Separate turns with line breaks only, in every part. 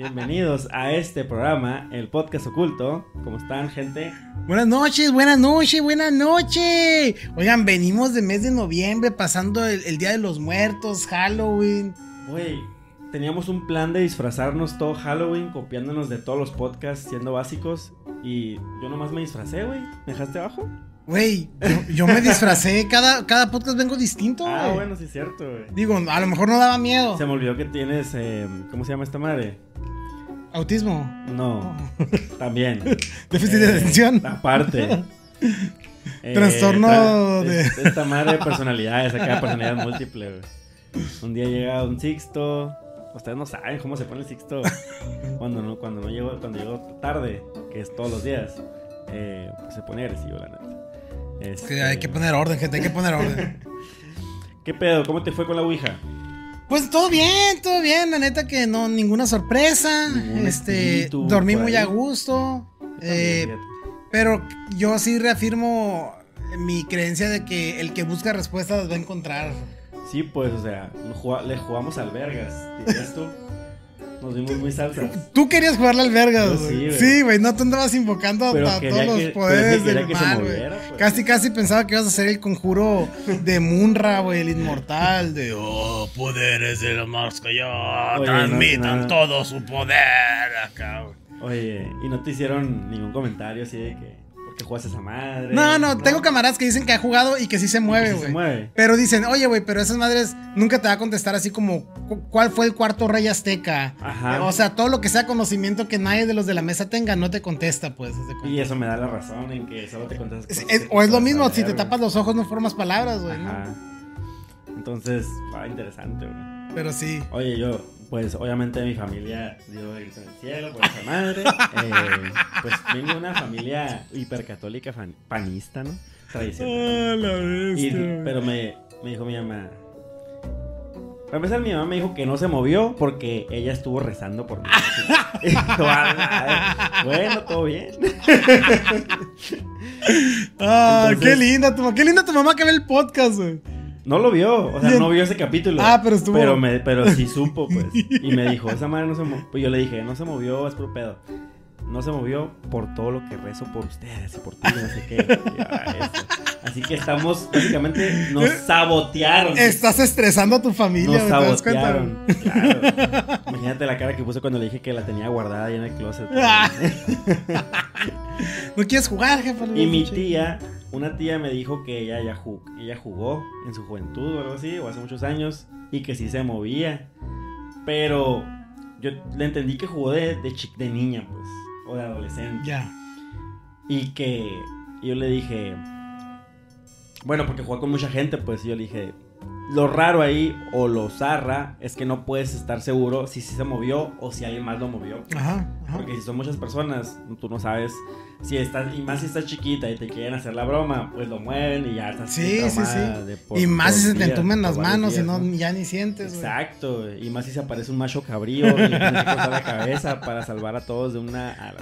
Bienvenidos a este programa, el podcast oculto. ¿Cómo están, gente?
Buenas noches, buenas noches, buenas noches. Oigan, venimos de mes de noviembre, pasando el, el Día de los Muertos, Halloween.
Güey, teníamos un plan de disfrazarnos todo Halloween, copiándonos de todos los podcasts, siendo básicos. Y yo nomás me disfracé, güey. ¿Me dejaste abajo?
Güey, yo, yo me disfracé, cada, cada podcast vengo distinto,
Ah, bueno, sí es cierto, güey.
Digo, a lo mejor no daba miedo.
Se me olvidó que tienes, eh, ¿cómo se llama esta madre?
Autismo.
No, también.
Déficit
Eh,
de atención.
Aparte. Eh,
Trastorno
tra-
de-
es- Esta madre de personalidades, acá personalidad múltiple, güey. Un día llega un Sixto. Ustedes no saben cómo se pone el Sixto. Cuando no, cuando no llego, cuando llego tarde, que es todos los días, eh, pues se pone agresivo, la neta. Este,
hay que poner orden, gente, hay que poner orden.
¿Qué pedo? ¿Cómo te fue con la Ouija?
Pues todo bien, todo bien, la neta que no, ninguna sorpresa.
Ningún
este, dormí muy a gusto. Eh. Pero yo sí reafirmo mi creencia de que el que busca respuestas las va a encontrar.
Sí, pues, o sea, le jugamos al Vergas, dirías tú. Nos vimos muy salsas.
Tú querías jugarle al vergas, güey.
sí, güey.
No tú andabas invocando a todos los poderes del mal, güey.
pues.
Casi, casi pensaba que ibas a hacer el conjuro de Munra, güey, el inmortal. De, oh, poderes de los más que yo
Oye,
transmitan
no, no.
todo su poder acá, güey.
Oye, ¿y no te hicieron ningún comentario así de que, ¿por qué juegas esa madre?
No, no, tengo camaradas que dicen que ha jugado y que sí se mueve,
sí
güey.
se mueve.
Pero dicen, oye, güey, pero esas madres nunca te va a contestar así como, cu- ¿cuál fue el cuarto rey azteca?
Ajá.
O sea, todo lo que sea conocimiento que nadie de los de la mesa tenga, no te contesta, pues.
Y eso me da la razón en que solo te contestas
Es-
cosas
es-
que
o es lo mismo,
saber,
si te tapas los ojos no formas palabras, güey. ¿no?
Entonces, ah, interesante, güey.
Pero sí.
Oye, yo, pues obviamente mi familia dio el grito en el cielo por esa madre. Eh, pues vengo de una familia hipercatólica fan- panista, ¿no? Tradicional.
la
Y- pero me, me dijo mi mamá. Para empezar, mi mamá me dijo que no se movió porque ella estuvo rezando por mí. "A bueno, todo bien.
Ah,
Entonces-
qué linda tu, qué linda tu mamá que ve el podcast, güey.
No lo vio, o sea,
Bien.
no vio ese capítulo.
Ah, pero estuvo-
Pero, me, pero sí supo, pues. Y me dijo, esa madre no se movió. Pues yo le dije, no se movió, es puro pedo. No se movió por todo lo que rezo por ustedes y por ti, no sé qué. "Ah, eso". Así que estamos, básicamente, nos sabotearon.
Estás estresando a tu familia,
Nos sabotearon. Claro. Imagínate la cara que puse cuando le dije que la tenía guardada ahí en el closet.
Ah. ¿No quieres jugar, jefe?
Y mi tía, una tía me dijo que ella ya jugó, ella jugó en su juventud o algo así, o hace muchos años, y que sí se movía. Pero yo le entendí que jugó de, de, de niña, pues, o de adolescente.
Ya.
Y que yo le dije, bueno, porque juega con mucha gente, pues yo le dije, lo raro ahí o lo zarra es que no puedes estar seguro si sí se movió o si alguien más lo movió.
Ajá, ajá.
Porque si son muchas personas, tú no sabes si estás, y más si estás chiquita y te quieren hacer la broma, pues lo mueven y ya estás
Sí, sí, sí.
de por-
y más si se te entumen las manos y no, ya ni sientes.
Exacto, y más si se aparece un macho cabrío y le tienes que cortar la cabeza para salvar a todos de una...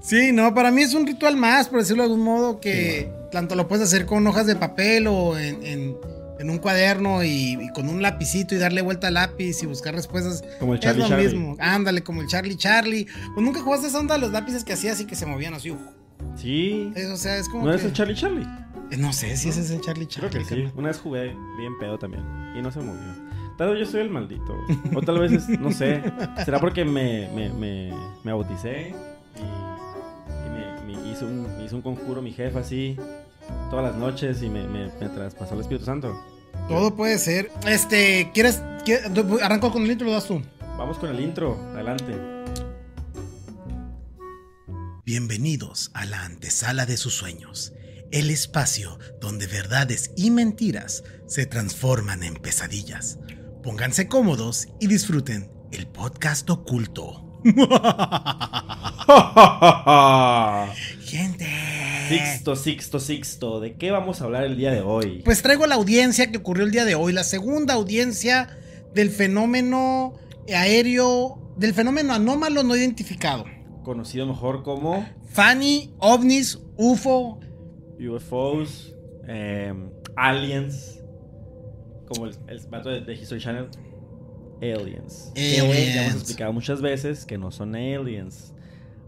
Sí, no, para mí es un ritual más, por decirlo de algún modo, que tanto lo puedes hacer con hojas de papel o en, en- en un cuaderno y, y con un lapicito y darle vuelta al lápiz y buscar respuestas.
Como el
es
Charlie
lo
Charlie.
mismo. Ándale, como el Charlie Charlie. ¿O nunca jugaste esa onda los lápices que hacías y que se movían así? uf?
Sí.
Eso, o sea, es como.
¿No
que-
el Charlie Charlie?
Eh, No sé si ese es el Charlie
Creo
Charlie.
que sí. Una vez jugué bien pedo también y no se movió. Tal vez yo soy el maldito. O tal vez, es- no sé. ¿Será porque me, me, me, me bauticé y, y me, me hizo un, me hizo un conjuro mi jefe así todas las noches y me, me, me traspasó el Espíritu Santo?
Todo puede ser. Este, ¿quieres. quieres- arranco con el intro o lo das tú?
Vamos con el intro. Adelante.
Bienvenidos a la antesala de sus sueños, el espacio donde verdades y mentiras se transforman en pesadillas. Pónganse cómodos y disfruten el podcast oculto. Gente.
Sixto, Sixto, Sixto. ¿De qué vamos a hablar el día de hoy?
Pues traigo la audiencia que ocurrió el día de hoy, la segunda audiencia del fenómeno aéreo, del fenómeno anómalo no identificado.
Conocido mejor como
Fanny, ovnis, UFO,
UFOs, eh, aliens, como el, el vato de, de History Channel. aliens.
Aliens.
Que ya hemos explicado muchas veces que no son aliens.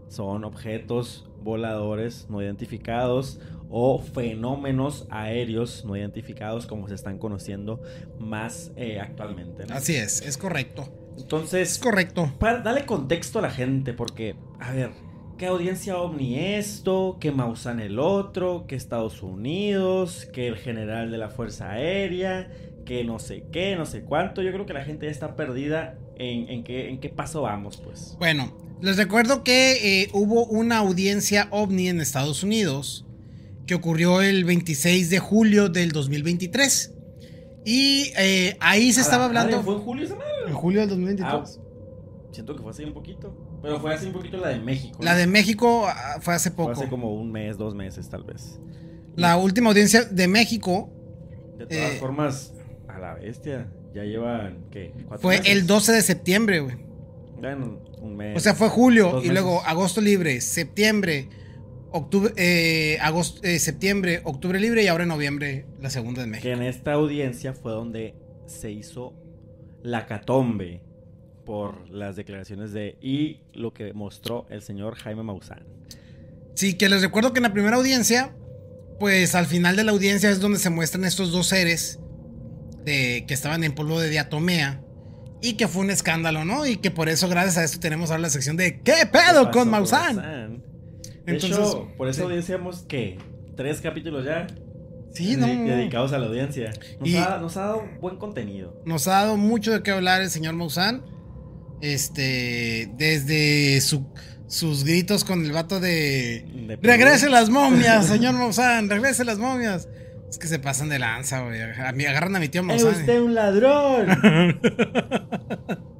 Son objetos voladores no identificados o fenómenos aéreos no identificados como se están conociendo más eh, actualmente. ¿no?
Así es, es correcto. Es
Entonces,
correcto.
para darle contexto a la gente, porque, a ver, ¿qué audiencia ovni esto? ¿Qué Mausan el otro? ¿Qué Estados Unidos? ¿Qué el general de la Fuerza Aérea? ¿Qué no sé qué? No sé cuánto. Yo creo que la gente ya está perdida en, en, qué, en qué paso vamos, pues.
Bueno, les recuerdo que eh, hubo una audiencia ovni en Estados Unidos que ocurrió el 26 de julio del 2023. Y eh, ahí se estaba hablando...
¿Fue en julio esa madre?
En julio del
Ah,
2023.
siento que fue así un poquito. Pero fue así un poquito la de México.
La de México ah, fue hace
Fue
poco.
hace como un mes, dos meses, tal vez.
La última audiencia de México
De todas
eh,
formas, a la bestia. Ya llevan, ¿qué? ¿Cuatro
fue
meses?
el 12 de septiembre, güey.
Bueno, un mes.
O sea, fue julio y luego agosto libre, septiembre, octubre, eh, agosto, eh, septiembre, octubre libre y ahora en noviembre la segunda de
Que
México.
en esta audiencia fue donde se hizo la catombe por las declaraciones de y lo que mostró el señor Jaime Maussan.
Sí, que les recuerdo que en la primera audiencia, pues al final de la audiencia es donde se muestran estos dos seres de, que estaban en polvo de diatomea y que fue un escándalo, ¿no? Y que por eso, gracias a esto, tenemos ahora la sección de ¿Qué
¿Qué
pedo con Maussan? Entonces,
hecho, por esa
sí.
audiencia hemos que tres capítulos ya
Sí, no.
dedicados a la audiencia. Nos,
Y-
ha, nos ha dado buen contenido.
Nos ha dado mucho de qué hablar el señor Maussan. Este, desde su- sus gritos con el vato de...
De
Regrese las momias, señor Maussan, regrese las momias. Es que se pasan de lanza, güey. A mí- Agarran a mi tío
¡Es
Maussan.
usted un ladrón!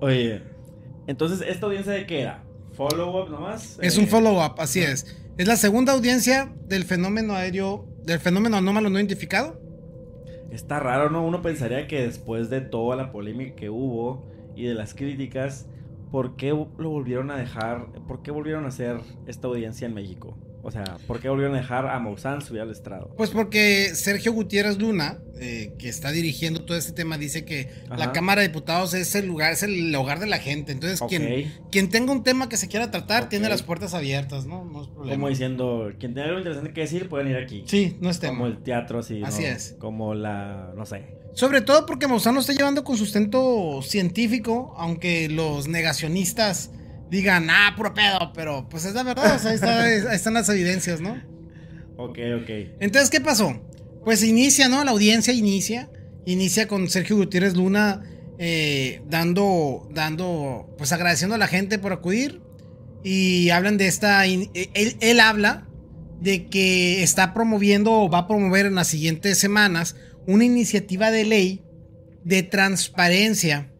Oye, entonces, ¿esta audiencia de qué era? ¿Follow-up nomás?
Es
Eh,
un follow-up, así es. Es la segunda audiencia del fenómeno aéreo, del fenómeno anómalo no identificado.
Está raro, ¿no? Uno pensaría que después de toda la polémica que hubo y de las críticas, ¿por qué lo volvieron a dejar? ¿Por qué volvieron a hacer esta audiencia en México? O sea, ¿por qué volvieron a dejar a Maussan subir al estrado?
Pues porque Sergio Gutiérrez Luna, eh, que está dirigiendo todo este tema, dice que la. Cámara de Diputados es el lugar, es el hogar de la gente. Entonces, quien, quien tenga un tema que se quiera tratar, tiene las puertas abiertas, ¿no? No es problema.
Como diciendo, quien tenga algo interesante que decir, pueden ir aquí.
Sí, no es tema.
Como el teatro, así. ¿no?
Así es.
Como la, no sé.
Sobre todo porque Maussan lo está llevando con sustento científico, aunque los negacionistas digan, ah, puro pedo, pero pues es la verdad, o sea, ahí, está- ahí están las evidencias, ¿no?
Ok, ok.
Entonces, ¿qué pasó? Pues inicia, ¿no? La audiencia inicia, inicia con Sergio Gutiérrez Luna eh, dando, dando, pues agradeciendo a la gente por acudir y hablan de esta, eh, él, él habla de que está promoviendo o va a promover en las siguientes semanas una iniciativa de ley de transparencia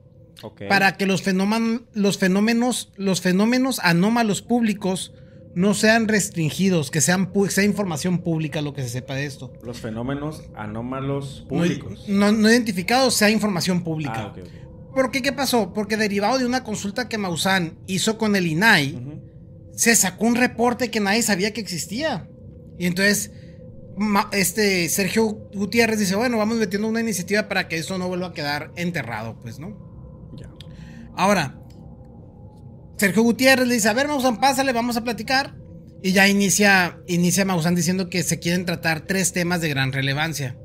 Para que los fenómenos, los fenómenos, los fenómenos anómalos públicos no sean restringidos, que sean sea información pública lo que se sepa de esto.
Los fenómenos anómalos públicos.
No, no identificados sea información pública.
Ah, ok, ok.
¿Por qué? ¿Qué pasó? Porque derivado de una consulta que Maussan hizo con el INAI, se sacó un reporte que nadie sabía que existía. Y entonces, este Sergio Gutiérrez dice, bueno, vamos metiendo una iniciativa para que esto no vuelva a quedar enterrado, pues, ¿no? Ahora, Sergio Gutiérrez le dice, a ver, Maussan, pásale, vamos a platicar. Y ya inicia, inicia Maussan diciendo que se quieren tratar tres temas de gran relevancia.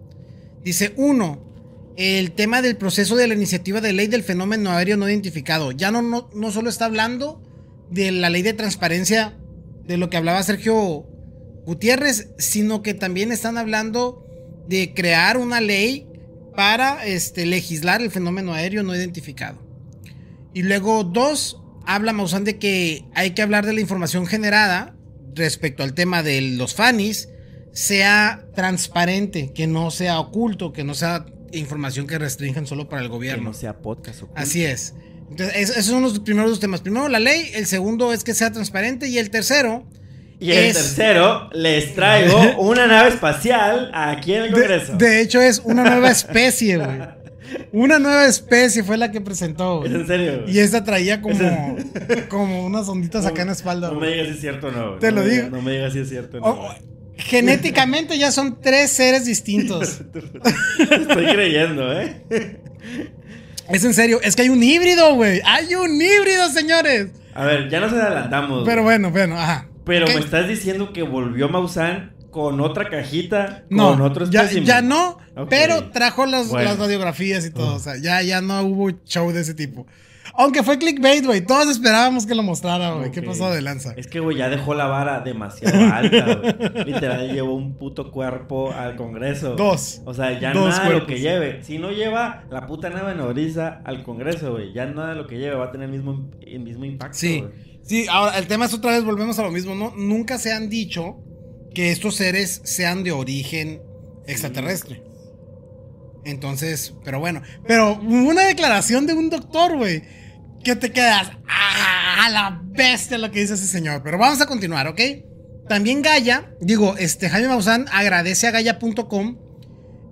Dice, uno, el tema del proceso de la iniciativa de ley del fenómeno aéreo no identificado. Ya no, no, no solo está hablando de la ley de transparencia, de lo que hablaba Sergio Gutiérrez, sino que también están hablando de crear una ley para este, legislar el fenómeno aéreo no identificado. Y luego, dos, habla Maussan de que hay que hablar de la información generada respecto al tema de los FANIs, sea transparente, que no sea oculto, que no sea información que restrinjan solo para el
Que
gobierno.
no sea podcast oculto.
Así es. Entonces, es- esos son los primeros dos temas. Primero, la ley. El segundo es que sea transparente. Y el tercero.
Y el
es-
tercero, les traigo una nave espacial aquí en el
De,
Congreso.
de hecho, es una nueva especie, güey. Una nueva especie fue la que presentó,
¿Es
güey.
en serio?
Y esta traía como, como unas onditas acá en la espalda.
No me
güey.
digas si es cierto o no. güey.
Te
No
lo digo.
No me digas si es cierto o no.
Oh,
güey.
genéticamente ya son tres seres distintos.
Estoy creyendo, ¿eh?
Es en serio, es que hay un híbrido, güey. Hay un híbrido, señores.
A ver, ya nos adelantamos.
Pero
güey.
bueno, bueno, ajá.
Pero
¿Qué?
me estás diciendo que volvió Maussan con otra cajita,
No,
con otro
ya, ya no, pero trajo las,
Bueno.
las radiografías y todo. O sea, ya, ya no hubo show de ese tipo. Aunque fue clickbait, güey. Todos esperábamos que lo mostrara, güey. ¿Qué pasó de lanza?
Es que, güey, ya dejó la vara demasiado alta, güey. Literal, llevó un puto cuerpo al Congreso.
Dos.
O sea, ya
Dos
nada de lo que lleve. Si no lleva la puta nave nodriza al Congreso, güey, ya nada de lo que lleve va a tener el mismo, el mismo impacto.
Sí. Sí, ahora el tema es otra vez, volvemos a lo mismo, ¿no? Nunca se han dicho que estos seres sean de origen extraterrestre. Entonces, pero bueno. Pero una declaración de un doctor, güey. Que te quedas. ¡Ah! La bestia lo que dice ese señor. Pero vamos a continuar, ¿ok? También Gaia, digo, este Jaime Maussan agradece a Gaia.com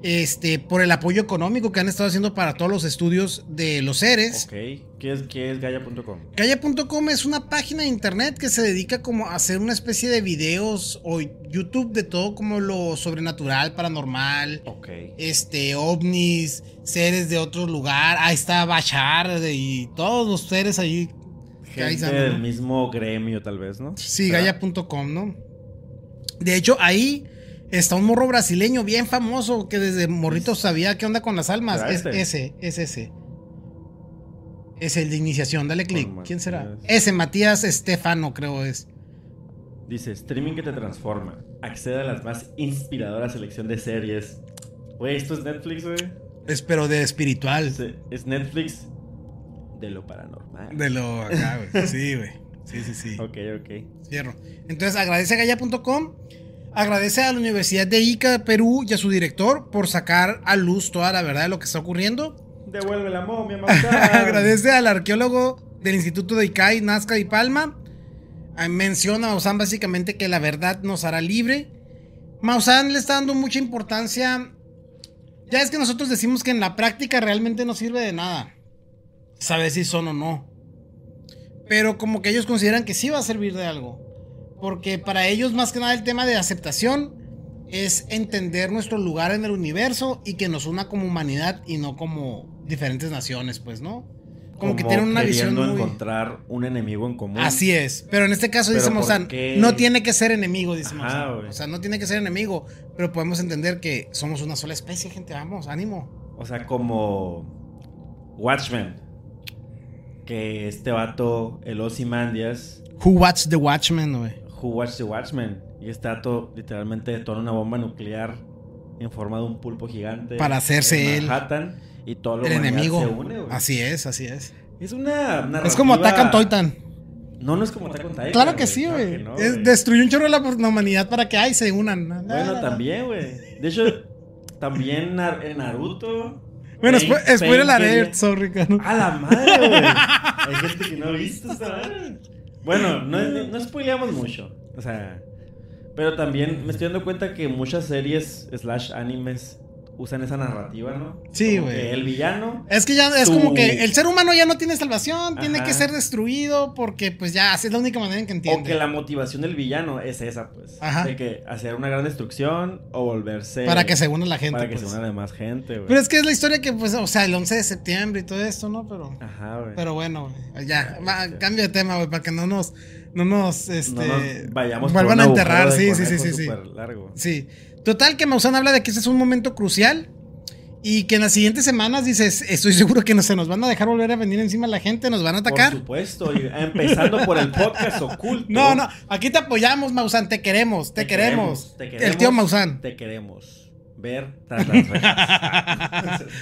este, por el apoyo económico que han estado haciendo para todos los estudios de los seres.
Ok. ¿Qué es, qué es Gaia.com?
Gaia.com es una página de internet que se dedica como a hacer una especie de videos o YouTube de todo como lo sobrenatural, paranormal,
Ok.
este, ovnis, seres de otro lugar. Ahí está Bachar de- y todos los seres ahí.
Gente del mismo gremio, tal vez, ¿no?
Sí. Gaia.com, ¿no? De hecho, ahí está un morro brasileño bien famoso que desde morrito sabía qué onda con las almas.
¿Será
Es
este?
ese, es ese. Es el de iniciación, dale clic. ¿Quién será? Ese, Matías Estefano, creo es.
Dice, streaming que te transforma. Accede a las más inspiradoras selección de series. Güey, esto es Netflix, güey.
Es pero de espiritual.
Es, es Netflix de lo paranormal.
De lo acá, güey. Sí, güey. Sí, sí, sí.
Ok, ok.
Cierro. Entonces agradece a Gaya.com. Agradece a la Universidad de Ica Perú y a su director por sacar a luz toda la verdad de lo que está ocurriendo.
Devuelve la momia.
Agradece al arqueólogo del Instituto de Icay, Nazca y Palma. Ah, Menciona a Maussan básicamente que la verdad nos hará libre. Maussan le está dando mucha importancia. Ya es que nosotros decimos que en la práctica realmente no sirve de nada. Saber si son o no. Pero como que ellos consideran que sí va a servir de algo. Porque para ellos más que nada el tema de aceptación es entender nuestro lugar en el universo y que nos una como humanidad y no como diferentes naciones, pues, ¿no? Como, que tienen una visión
queriendo
muy...
encontrar un enemigo en común.
Así es, pero en este caso dice
¿por
Maussan,
qué?
no tiene que ser enemigo, dice
Ajá.
O sea, no tiene que ser enemigo, pero podemos entender que somos una sola especie, gente, vamos, ánimo.
O sea, como Watchmen. Que este vato, el Ozymandias,
Who watched the Watchmen, güey?
Who Watched the Watchmen. Y este vato literalmente detona una bomba nuclear en forma de un pulpo gigante.
Para hacerse
en
él
Manhattan, y todo lo
El enemigo.
Se une,
así es, así es.
Es una narrativa...
Es como Attack on Titan.
No, no es como Attack on Titan.
Claro que sí, güey.
no,
destruyó un chorro de la humanidad para que ahí se unan.
Bueno, también, güey. De hecho, también Nar- en Naruto.
Bueno, spoiler alert, sorry, cano.
¡A la madre, güey! Hay gente que no ha visto esta madre. Bueno, no, no spoileamos mucho. O sea. Pero también me estoy dando cuenta que muchas series slash animes usan esa narrativa, ¿no?
Sí, güey.
El villano.
Es que ya es
Tu-
como que el ser humano ya no tiene salvación, tiene que ser destruido porque pues ya así es la única manera en que
O
entiende.
que la motivación del villano es esa, pues.
Ajá.
De que hacer una gran destrucción o volverse.
Para que se una la gente.
Para que
pues.
se una la demás gente, güey.
Pero es que es la historia que, pues, o sea, el 11 de septiembre y todo esto, ¿no? Pero,
Ajá, güey.
pero bueno, ya, va,
ya.
cambio de tema, güey, para que no nos, no nos, este,
no nos vayamos
vuelvan
por
a enterrar, sí, sí, sí, sí, sí.
largo.
Sí. Total, que Maussan habla de que este es un momento crucial y que en las siguientes semanas dices, estoy seguro que no, se nos van a dejar volver a venir encima la gente, nos van a atacar.
Por supuesto, y empezando por el podcast oculto.
No, no, aquí te apoyamos, Maussan, te queremos, te, queremos.
te queremos,
El tío Maussan.
Te queremos ver tras las rejas.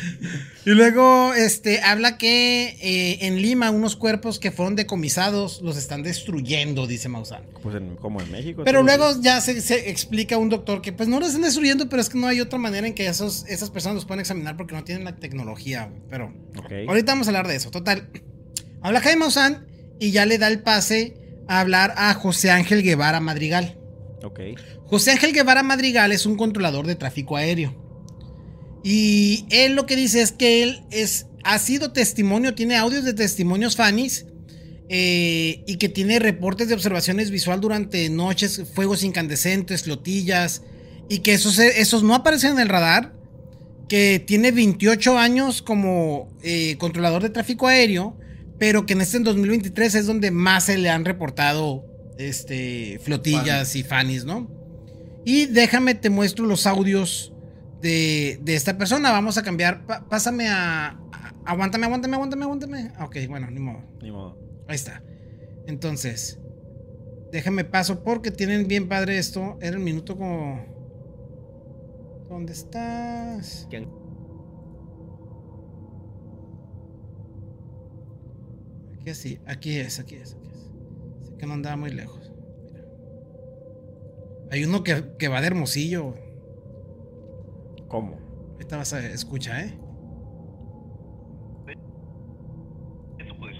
Y luego, este, habla que eh, en Lima unos cuerpos que fueron decomisados los están destruyendo, dice Maussan.
pues en- como en México.
Pero luego ya se, se explica un doctor que pues no lo están destruyendo, pero es que no hay otra manera en que esos, esas personas los puedan examinar porque no tienen la tecnología. Pero ahorita vamos a hablar de eso. Total. Habla Jaime Maussan y ya le da el pase a hablar a José Ángel Guevara Madrigal. José Ángel Guevara Madrigal es un controlador de tráfico aéreo. Y él lo que dice es que él es, ha sido testimonio, tiene audios de testimonios fanis eh, y que tiene reportes de observaciones visual durante noches, fuegos incandescentes, flotillas, y que esos, esos no aparecen en el radar, que tiene 28 años como eh, controlador de tráfico aéreo, pero que en este en 2023 es donde más se le han reportado este, flotillas y fanis, ¿no? Y déjame, te muestro los audios de, de esta persona. Vamos a cambiar. pa- pásame a, a- Aguántame, aguántame, aguántame, aguántame. Ah, Ok, bueno, ni modo.
Ni modo.
Ahí está. Entonces, déjame paso porque tienen bien padre esto. Era el minuto como. ¿Dónde estás?
¿Quién?
Aquí sí, aquí es, aquí es, aquí que no andaba muy lejos. Mira. Hay uno que, que va de hermosillo.
¿Cómo?
Ahorita vas a escucha, ¿eh?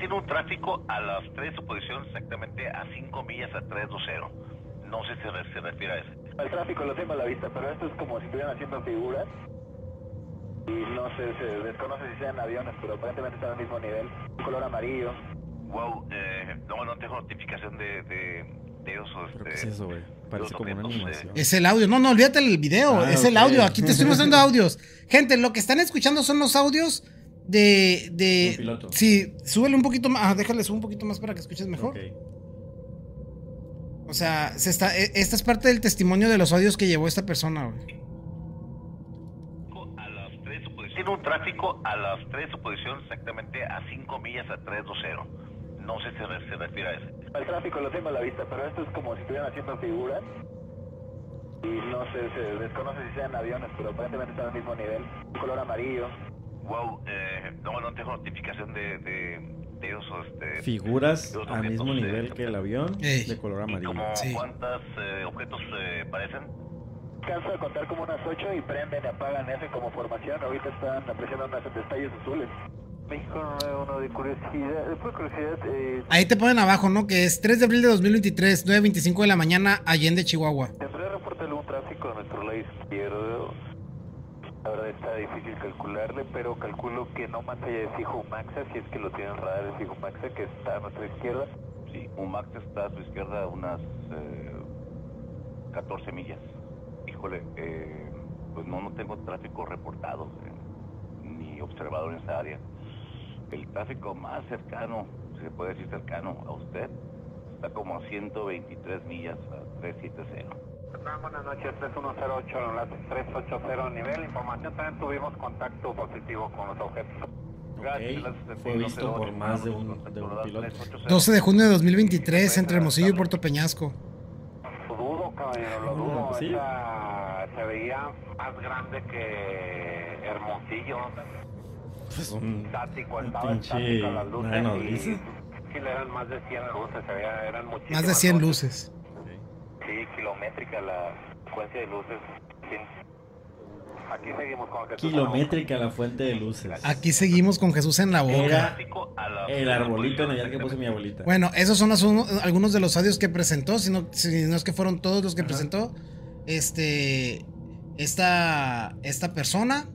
Tiene un tráfico a las 3 de su posición exactamente a 5 millas a 320. No sé si se, se refiere a eso.
El tráfico lo tengo a la vista, pero esto es como si estuvieran haciendo figuras. Y no sé, se desconoce si sean aviones, pero aparentemente están al mismo nivel. Un color amarillo.
Wow, eh, no, no tengo notificación de, de, de ellos.
¿Pero qué es
Este,
eso, güey? Parece como una
objetos, eh,
animación.
Es el audio. No, no, olvídate el video.
Ah,
es el audio. Aquí te estoy mostrando audios. Gente, lo que están escuchando son los audios de. de
Un piloto.
Sí, súbele un poquito más. Ah, déjale subir un poquito más para que escuches mejor.
Ok.
O sea, se está, e- esta es parte del testimonio de los audios que llevó esta persona, güey.
a las 3 de su posición. Tiene un tráfico a las 3 de su posición exactamente a 5 millas a 320. No sé si se, se refiere a eso.
El tráfico lo tengo a la vista, pero esto es como si estuvieran haciendo figuras. Y no sé, se desconoce si sean aviones, pero aparentemente están al mismo nivel. Un color amarillo.
Wow, eh, no, no tengo notificación de, de, de ellos. Este,
Figuras
Los
al mismo
objetos,
nivel
eh,
que el avión
Ey.
de color
¿Y
amarillo.
como
Sí.
cuántos eh, objetos eh, parecen?
Alcanzo a contar como unas 8 y prenden y apagan ese como formación. Ahorita están apreciando unos detalles azules. México 91 de curiosidad, de pura curiosidad, eh,
Ahí te ponen abajo, ¿no? Que es 3 de abril de 2023, 9.25 de la mañana, Allende, Chihuahua.
¿Tendré reporte algún tráfico a nuestro lado izquierdo? La verdad está difícil calcularle, pero calculo que no más allá de fijo Maxa, si es que lo tienen radar de fijo Maxa, que está a nuestra izquierda.
Sí, un Max está a su izquierda a unas eh, 14 millas. Híjole, eh, pues no, no tengo tráfico reportado eh, ni observado en esa área. El tráfico más cercano, si se puede decir cercano a usted, está como a 123 millas a 370.
Buenas noches, 3108, enlace 380 nivel. Información, también tuvimos contacto positivo con los objetos.
Ok, Fue visto por más de un, de un piloto.
12 de junio de 2023, entre Hermosillo y Puerto Peñasco.
Lo dudo, caballero, lo dudo.
sí.
Esa se veía más grande que Hermosillo.
Pues un,
Estático,
un
estaba
pinche
estático las luces.
nada
y
nodriza.
sí, le eran más de 100 luces, se veía, eran muchísimas
Más de 100 luces.
Sí, kilométrica la secuencia de luces. Sí. Aquí seguimos con Jesús.
Kilométrica la fuente de luces.
Aquí seguimos con Jesús en la boca.
Era el arbolito en el que puso mi abuelita.
Bueno, esos son uno- algunos de los audios que presentó, si no, si no es que fueron todos los que
Ajá.
presentó este esta, esta persona.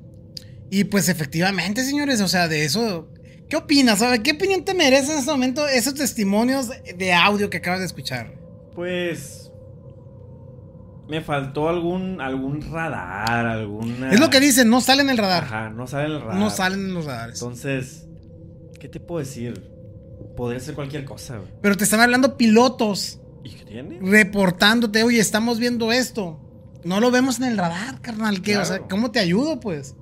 Y pues efectivamente, señores, o sea, de eso, ¿qué opinas? ¿Sabe? ¿Qué opinión te merece en este momento esos testimonios de audio que acabas de escuchar?
Pues. Me faltó algún algún radar, alguna.
Es lo que dicen, no salen en el radar.
Ajá, no sale en el radar.
No salen en los radares.
Entonces, ¿qué te puedo decir? Podría ser cualquier cosa, güey.
Pero te están hablando pilotos,
¿Y qué tiene?
reportándote, oye, estamos viendo esto. No lo vemos en el radar, carnal. ¿qué? O sea. ¿cómo te ayudo, pues?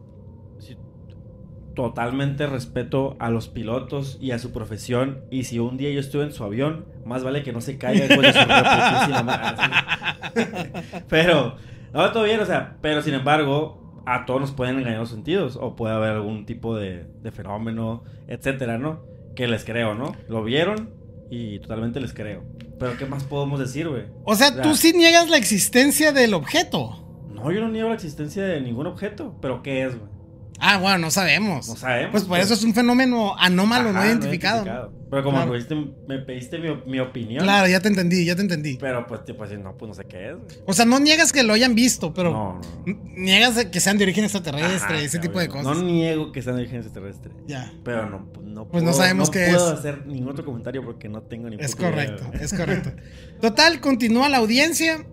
Totalmente respeto a los pilotos y a su profesión. Y si un día yo estuve en su avión, más vale que no se caiga después de su. Pero, no, todo bien, o sea, pero sin embargo, a todos nos pueden engañar los sentidos. O puede haber algún tipo de, de fenómeno, etcétera, ¿no? Que les creo, ¿no? Lo vieron y totalmente les creo. Pero, ¿qué más podemos decir, güey?
O sea,
Ya.
tú sí niegas la existencia del objeto.
No, yo no niego la existencia de ningún objeto. ¿Pero qué es, güey?
Ah, bueno, no sabemos.
No sabemos.
Pues por eso es un fenómeno anómalo, no
Ajá,
identificado.
Pero como
Claro.
me pediste, me pediste mi, mi opinión.
Claro, ya te entendí, ya te entendí.
Pero pues, tipo así, no, pues no sé qué es. güey.
O sea, no niegas que lo hayan visto, pero
no, no.
niegas que sean de origen extraterrestre,
Ajá,
ese
claro,
tipo de cosas.
No niego que sean de origen extraterrestre.
Ya.
Pero no, pues, no
Pues no sabemos qué
puedo
es.
hacer ningún otro comentario porque no tengo ni
Es
idea,
correcto, es correcto. Total, continúa la audiencia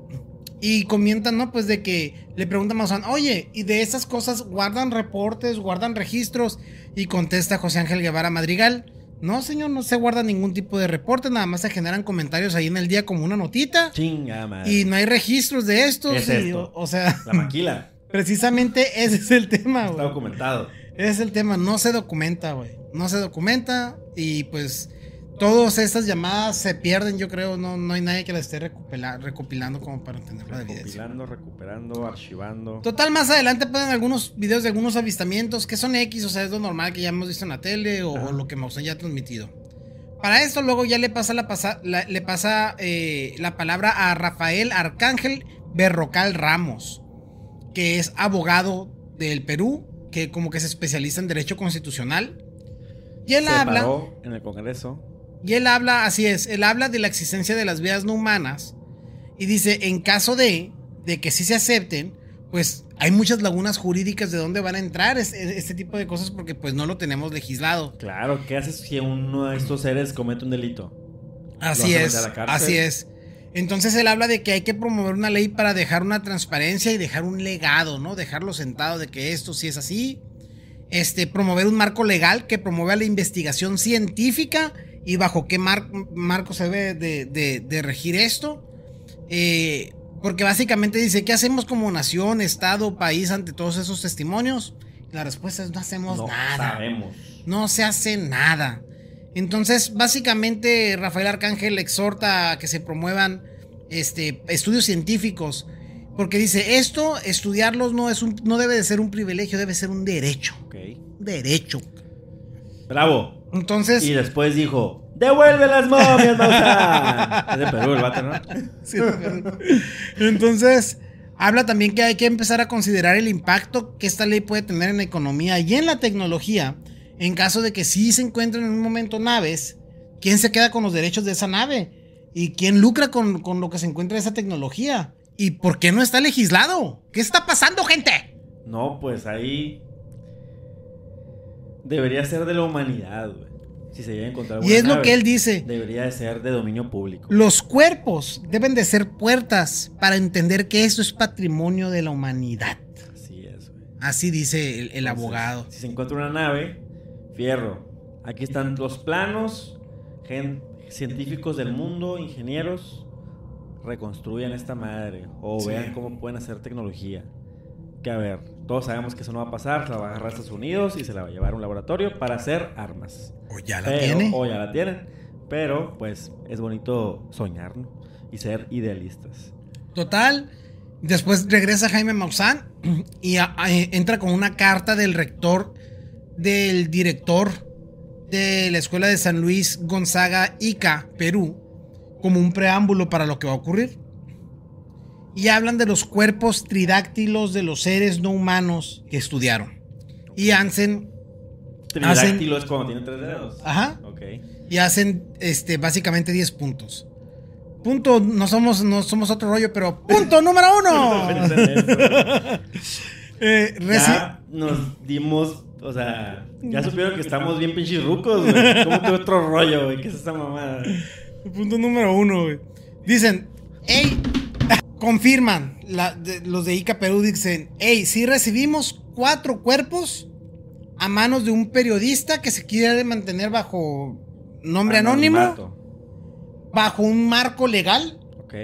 Y comentan, ¿no? Pues de que le preguntan a Maussan, oye, ¿y de esas cosas guardan reportes, guardan registros? Y contesta José Ángel Guevara Madrigal, no, señor, no se guarda ningún tipo de reporte, nada más se generan comentarios ahí en el día como una notita.
Chinga, madre.
Y no hay registros de esto.
¿Qué es
sí,
esto?
O, o sea,
La maquila.
precisamente ese es el tema,
Está
güey.
documentado.
Ese es el tema, no se documenta, güey. No se documenta y pues todas estas llamadas se pierden, yo creo, no, no hay nadie que las esté recopila- recopilando como para tener la evidencia.
Recopilando, recuperando, archivando.
Total, más adelante ponen algunos videos de algunos avistamientos que son X, o sea, es lo normal que ya hemos visto en la tele o, o lo que Maussan ya ha transmitido. Para esto luego ya le pasa la, pasa- la- le pasa eh, la palabra a Rafael Arcángel Berrocal Ramos, que es abogado del Perú, que como que se especializa en derecho constitucional. Y él
Se
habla,
paró en el Congreso.
Y él habla, así es, él habla de la existencia de las vidas no humanas y dice, en caso de, de que sí se acepten, pues hay muchas lagunas jurídicas de dónde van a entrar es- es- este tipo de cosas porque pues no lo tenemos legislado.
Claro, ¿qué haces si uno de estos seres comete un delito?
Así es, así es. Entonces él habla de que hay que promover una ley para dejar una transparencia y dejar un legado, ¿no? Dejarlo sentado de que esto sí es así. Este, promover un marco legal que promueva la investigación científica y bajo qué mar- marco se debe de, de- de regir esto. Eh, porque básicamente dice, ¿qué hacemos como nación, estado, país ante todos esos testimonios? La respuesta es no hacemos
No
nada
sabemos.
no se hace nada. Entonces, básicamente, Rafael Arcángel exhorta a que se promuevan este, estudios científicos, porque dice, esto, estudiarlos no, es un, no debe de ser un privilegio, debe ser un derecho.
Ok.
Un derecho.
Bravo.
Entonces,
Y después dijo, ¡devuelve las momias, Maussan! Es de Perú el vato, ¿no?
Sí, Entonces, habla también que hay que empezar a considerar el impacto que esta ley puede tener en la economía y en la tecnología en caso de que sí se encuentren en un momento naves, ¿quién se queda con los derechos de esa nave? ¿Y quién lucra con, con lo que se encuentra en esa tecnología? ¿Y por qué no está legislado? ¿Qué está pasando, gente?
No, pues ahí debería ser de la humanidad, güey. Si se llega a encontrar
Y es lo que él dice.
Debería de ser de dominio público.
Los cuerpos deben de ser puertas para entender que esto es patrimonio de la humanidad.
Así es, güey.
Así dice el, el
Entonces,
abogado.
Si se encuentra una nave, fierro. Aquí están los planos, gen- científicos del mundo, ingenieros, reconstruyan esta madre o
Sí.
vean cómo pueden hacer tecnología. Que a ver, todos sabemos que eso no va a pasar, se la va a agarrar a Estados Unidos y se la va a llevar a un laboratorio para hacer armas.
O ya la
Pero-
tiene.
O ya la tienen. Pero, pues, es bonito soñar, ¿no? Y ser idealistas.
Total. Después regresa Jaime Maussan y a- a- entra con una carta del rector, del director de la Escuela de San Luis Gonzaga Ica, Perú, como un preámbulo para lo que va a ocurrir. Y hablan de los cuerpos tridáctilos de los seres no humanos que estudiaron. Y hacen,
Tridáctilo es cuando tiene tres dedos.
ajá,
Ok.
y hacen este, básicamente 10 puntos. Punto, no somos, no somos otro rollo, pero punto número uno. Eh,
ya nos dimos, o sea, ya supieron que estamos bien pinches rucos, güey. ¿Cómo que otro rollo, güey? ¿Qué es esa mamada?
Punto número uno, güey. Dicen, hey, confirman, la- de- los de Ica Perú dicen, hey, sí recibimos cuatro cuerpos a manos de un periodista que se quiere mantener bajo nombre anónimo, bajo un marco legal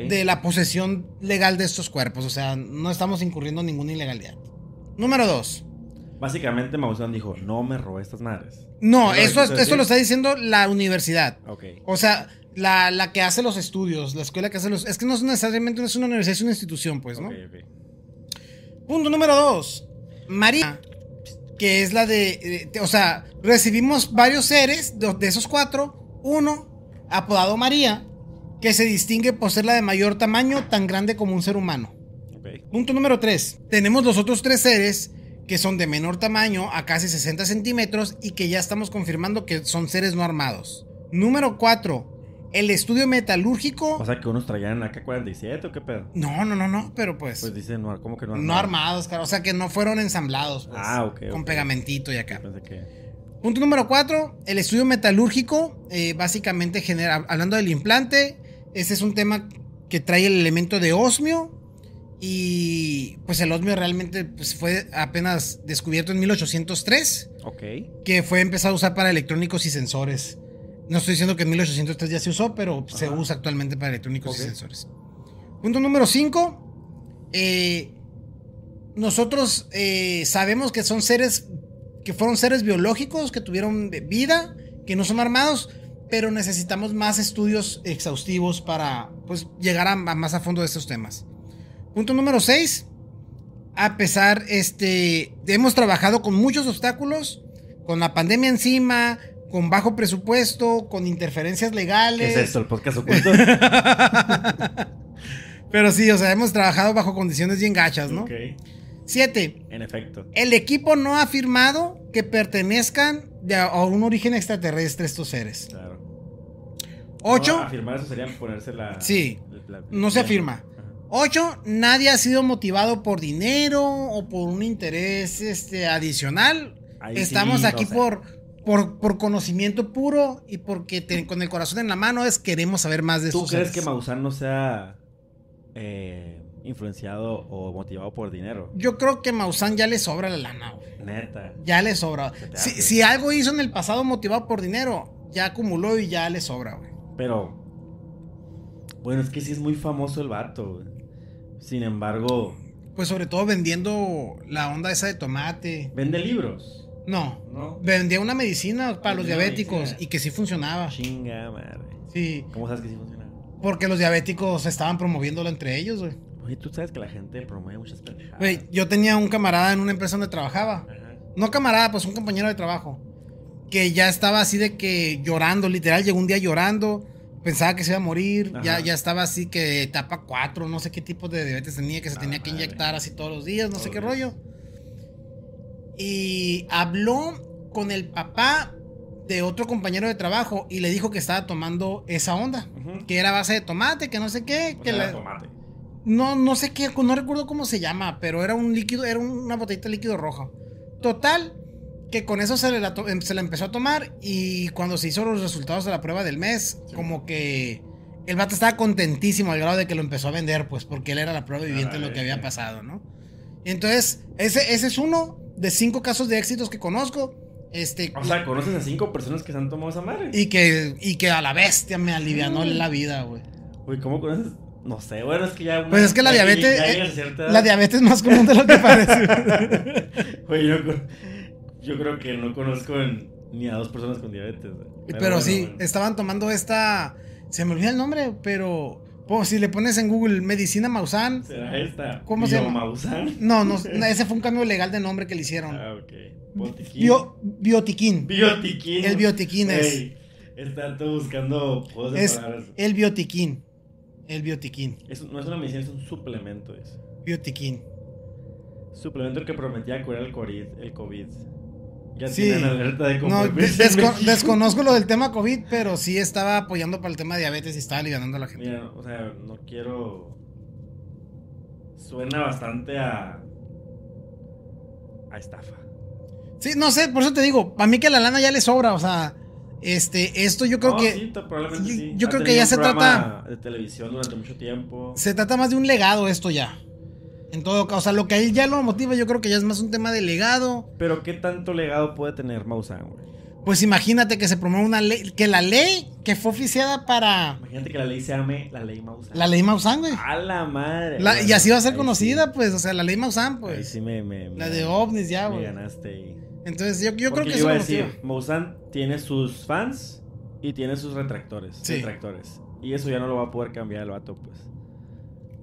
de la posesión legal de estos cuerpos. O sea, no estamos incurriendo en ninguna ilegalidad. Número dos.
Básicamente Maussan dijo, no me robé estas madres.
No,
¿No lo
esto,
quiso
esto
decir?
lo está diciendo la universidad.
Ok.
O sea, la, la que hace los estudios, la escuela que hace los... Es que no es necesariamente no es una universidad, es una institución, pues, ¿no? Punto número dos. María, que es la de... eh, o sea, recibimos varios seres, de, de esos cuatro, uno, apodado María, que se distingue por ser la de mayor tamaño, tan grande como un ser humano. Punto número 3. Tenemos los otros tres seres que son de menor tamaño a casi 60 centímetros y que ya estamos confirmando que son seres no armados. Número 4. El estudio metalúrgico.
O sea, que unos traían AK-47 o qué pedo.
no, no, no, no, pero pues.
Pues dicen, no, ¿cómo que no
no armados, cara. O sea, que no fueron ensamblados. pues,
Ah, ok,
Con pegamentito y acá.
Pensé que...
Punto número 4. El estudio metalúrgico. eh, básicamente genera. Hablando del implante. Ese es un tema que trae el elemento de osmio. Y pues el osmio realmente pues, fue apenas descubierto en 1803,
Ok.
que fue empezado a usar para electrónicos y sensores. No estoy diciendo que en 1803 ya se usó, pero se usa actualmente para electrónicos y sensores. Punto número 5. nosotros eh, sabemos que son seres que fueron seres biológicos, que tuvieron vida, que no son armados, pero necesitamos más estudios exhaustivos para pues, llegar a, a más a fondo de estos temas. Punto número 6. A pesar, este, hemos trabajado con muchos obstáculos, con la pandemia encima, con bajo presupuesto, con interferencias
¿Qué
legales.
es esto? ¿El podcast oculto?
Pero sí, o sea, hemos trabajado bajo condiciones bien gachas, ¿no?
Ok.
7.
En efecto.
El equipo no ha afirmado que pertenezcan de a, a un origen extraterrestre estos seres.
Claro.
8.
No, afirmar eso sería ponerse la.
Sí.
la- la-
No se
la-
afirma.
Ajá.
8. Nadie ha sido motivado por dinero o por un interés este, adicional.
Ahí sí,
Estamos
no
aquí
sé.
Por, por, conocimiento puro y porque te- con el corazón en la mano es queremos saber más de
¿Tú
estos
crees
seres.
que Maussan no sea eh, influenciado o motivado por dinero?
Yo creo que Maussan ya le sobra la lana, güey.
Neta.
Ya le sobra. Si, si algo hizo en el pasado motivado por dinero, ya acumuló y ya le sobra, güey.
Pero. Bueno, es que sí es muy famoso el vato. güey. Sin embargo,
Pues sobre todo vendiendo la onda esa de tomate.
vende libros.
No,
¿No?
vendía una medicina para los diabéticos
medicina.
y que sí funcionaba.
Chinga madre.
Sí,
¿Cómo sabes que sí funciona?
porque los diabéticos estaban promoviéndolo entre ellos, güey.
Oye, tú sabes que la gente promueve muchas pendejadas.
Güey, yo tenía un camarada en una empresa donde trabajaba.
Ajá.
No camarada, pues un compañero de trabajo. Que ya estaba así de que llorando, literal, llegó un día llorando. Pensaba que se iba a morir. Ya,
Ajá.
ya estaba así que etapa 4, no sé qué tipo de diabetes tenía, que se
Ah,
tenía que
madre.
inyectar así todos los días, no sé qué rollo. Y habló con el papá de otro compañero de trabajo y le dijo que estaba tomando esa onda. Que era base de tomate, que no sé qué.
O
Que la-
tomate.
no, no sé qué, no recuerdo cómo se llama, pero era un líquido, era una botellita de líquido rojo. Total, que con eso se, le la, to- em- se la empezó a tomar y cuando se hizo los resultados de la prueba del mes,
Sí.
como que el vato estaba contentísimo al grado de que lo empezó a vender, pues porque él era la prueba viviente de lo que había pasado, ¿no? Entonces, ese, ese es uno de cinco casos de éxitos que conozco. Este,
O sea, conoces a cinco personas que se han tomado esa madre.
y que, y que a la bestia me alivianó la vida, güey.
Güey, ¿cómo conoces? No sé, bueno, es que ya.
Pues es que la diabetes- eh. La diabetes es más común de lo que parece.
Güey, yo, yo creo que no conozco en- ni a dos personas con diabetes. güey.
Pero,
bueno,
sí,
bueno.
estaban tomando esta. Se me olvida el nombre, pero. Pues, si le pones en Google medicina Maussan.
¿Será esta?
¿Cómo se llama?
Biomausan?
No, no, ese fue un cambio legal de nombre que le hicieron.
Ah, ok. Botiquín.
Bio, biotiquín.
Biotiquín.
El biotiquín es.
Güey, Está todo buscando juegos de
Es
palabras.
el biotiquín. El biotiquín.
Es- no es una medicina, es un suplemento. Es.
Biotiquín.
Suplemento que prometía curar el COVID. El COVID. Ya
Sí.
tienen alerta de
No, desco- desconozco lo del tema COVID, pero sí estaba apoyando para el tema de diabetes y estaba aliviando a la gente.
Mira, o sea, no quiero. Suena bastante a. a estafa.
Sí, no sé, por eso te digo, para mí que la lana ya le sobra, o sea, este, esto yo creo
No,
que
sí, probablemente
yo-
sí.
yo
Ha
creo que ya se
programa de televisión durante mucho tiempo.
se trata más de un legado esto ya. En todo caso, o sea, lo que a él ya lo motiva, yo creo que ya es más un tema de legado.
Pero ¿qué tanto legado puede tener Maussan, güey?
Pues imagínate que se promueve una ley, que la ley que fue oficiada para
Imagínate que la ley se llame la ley Maussan.
la ley Maussan, güey.
A la madre.
La- y así va a ser
ahí
conocida,
sí.
pues, o sea, la ley Maussan,
Ahí
pues.
sí me, me-
La de ovnis ya,
me
güey.
ganaste ahí.
Entonces, yo, yo creo que
yo
eso
iba a decir. Maussan tiene sus fans y tiene sus retractores.
Sí.
Detractores. Y eso ya no lo va a poder cambiar el vato, pues.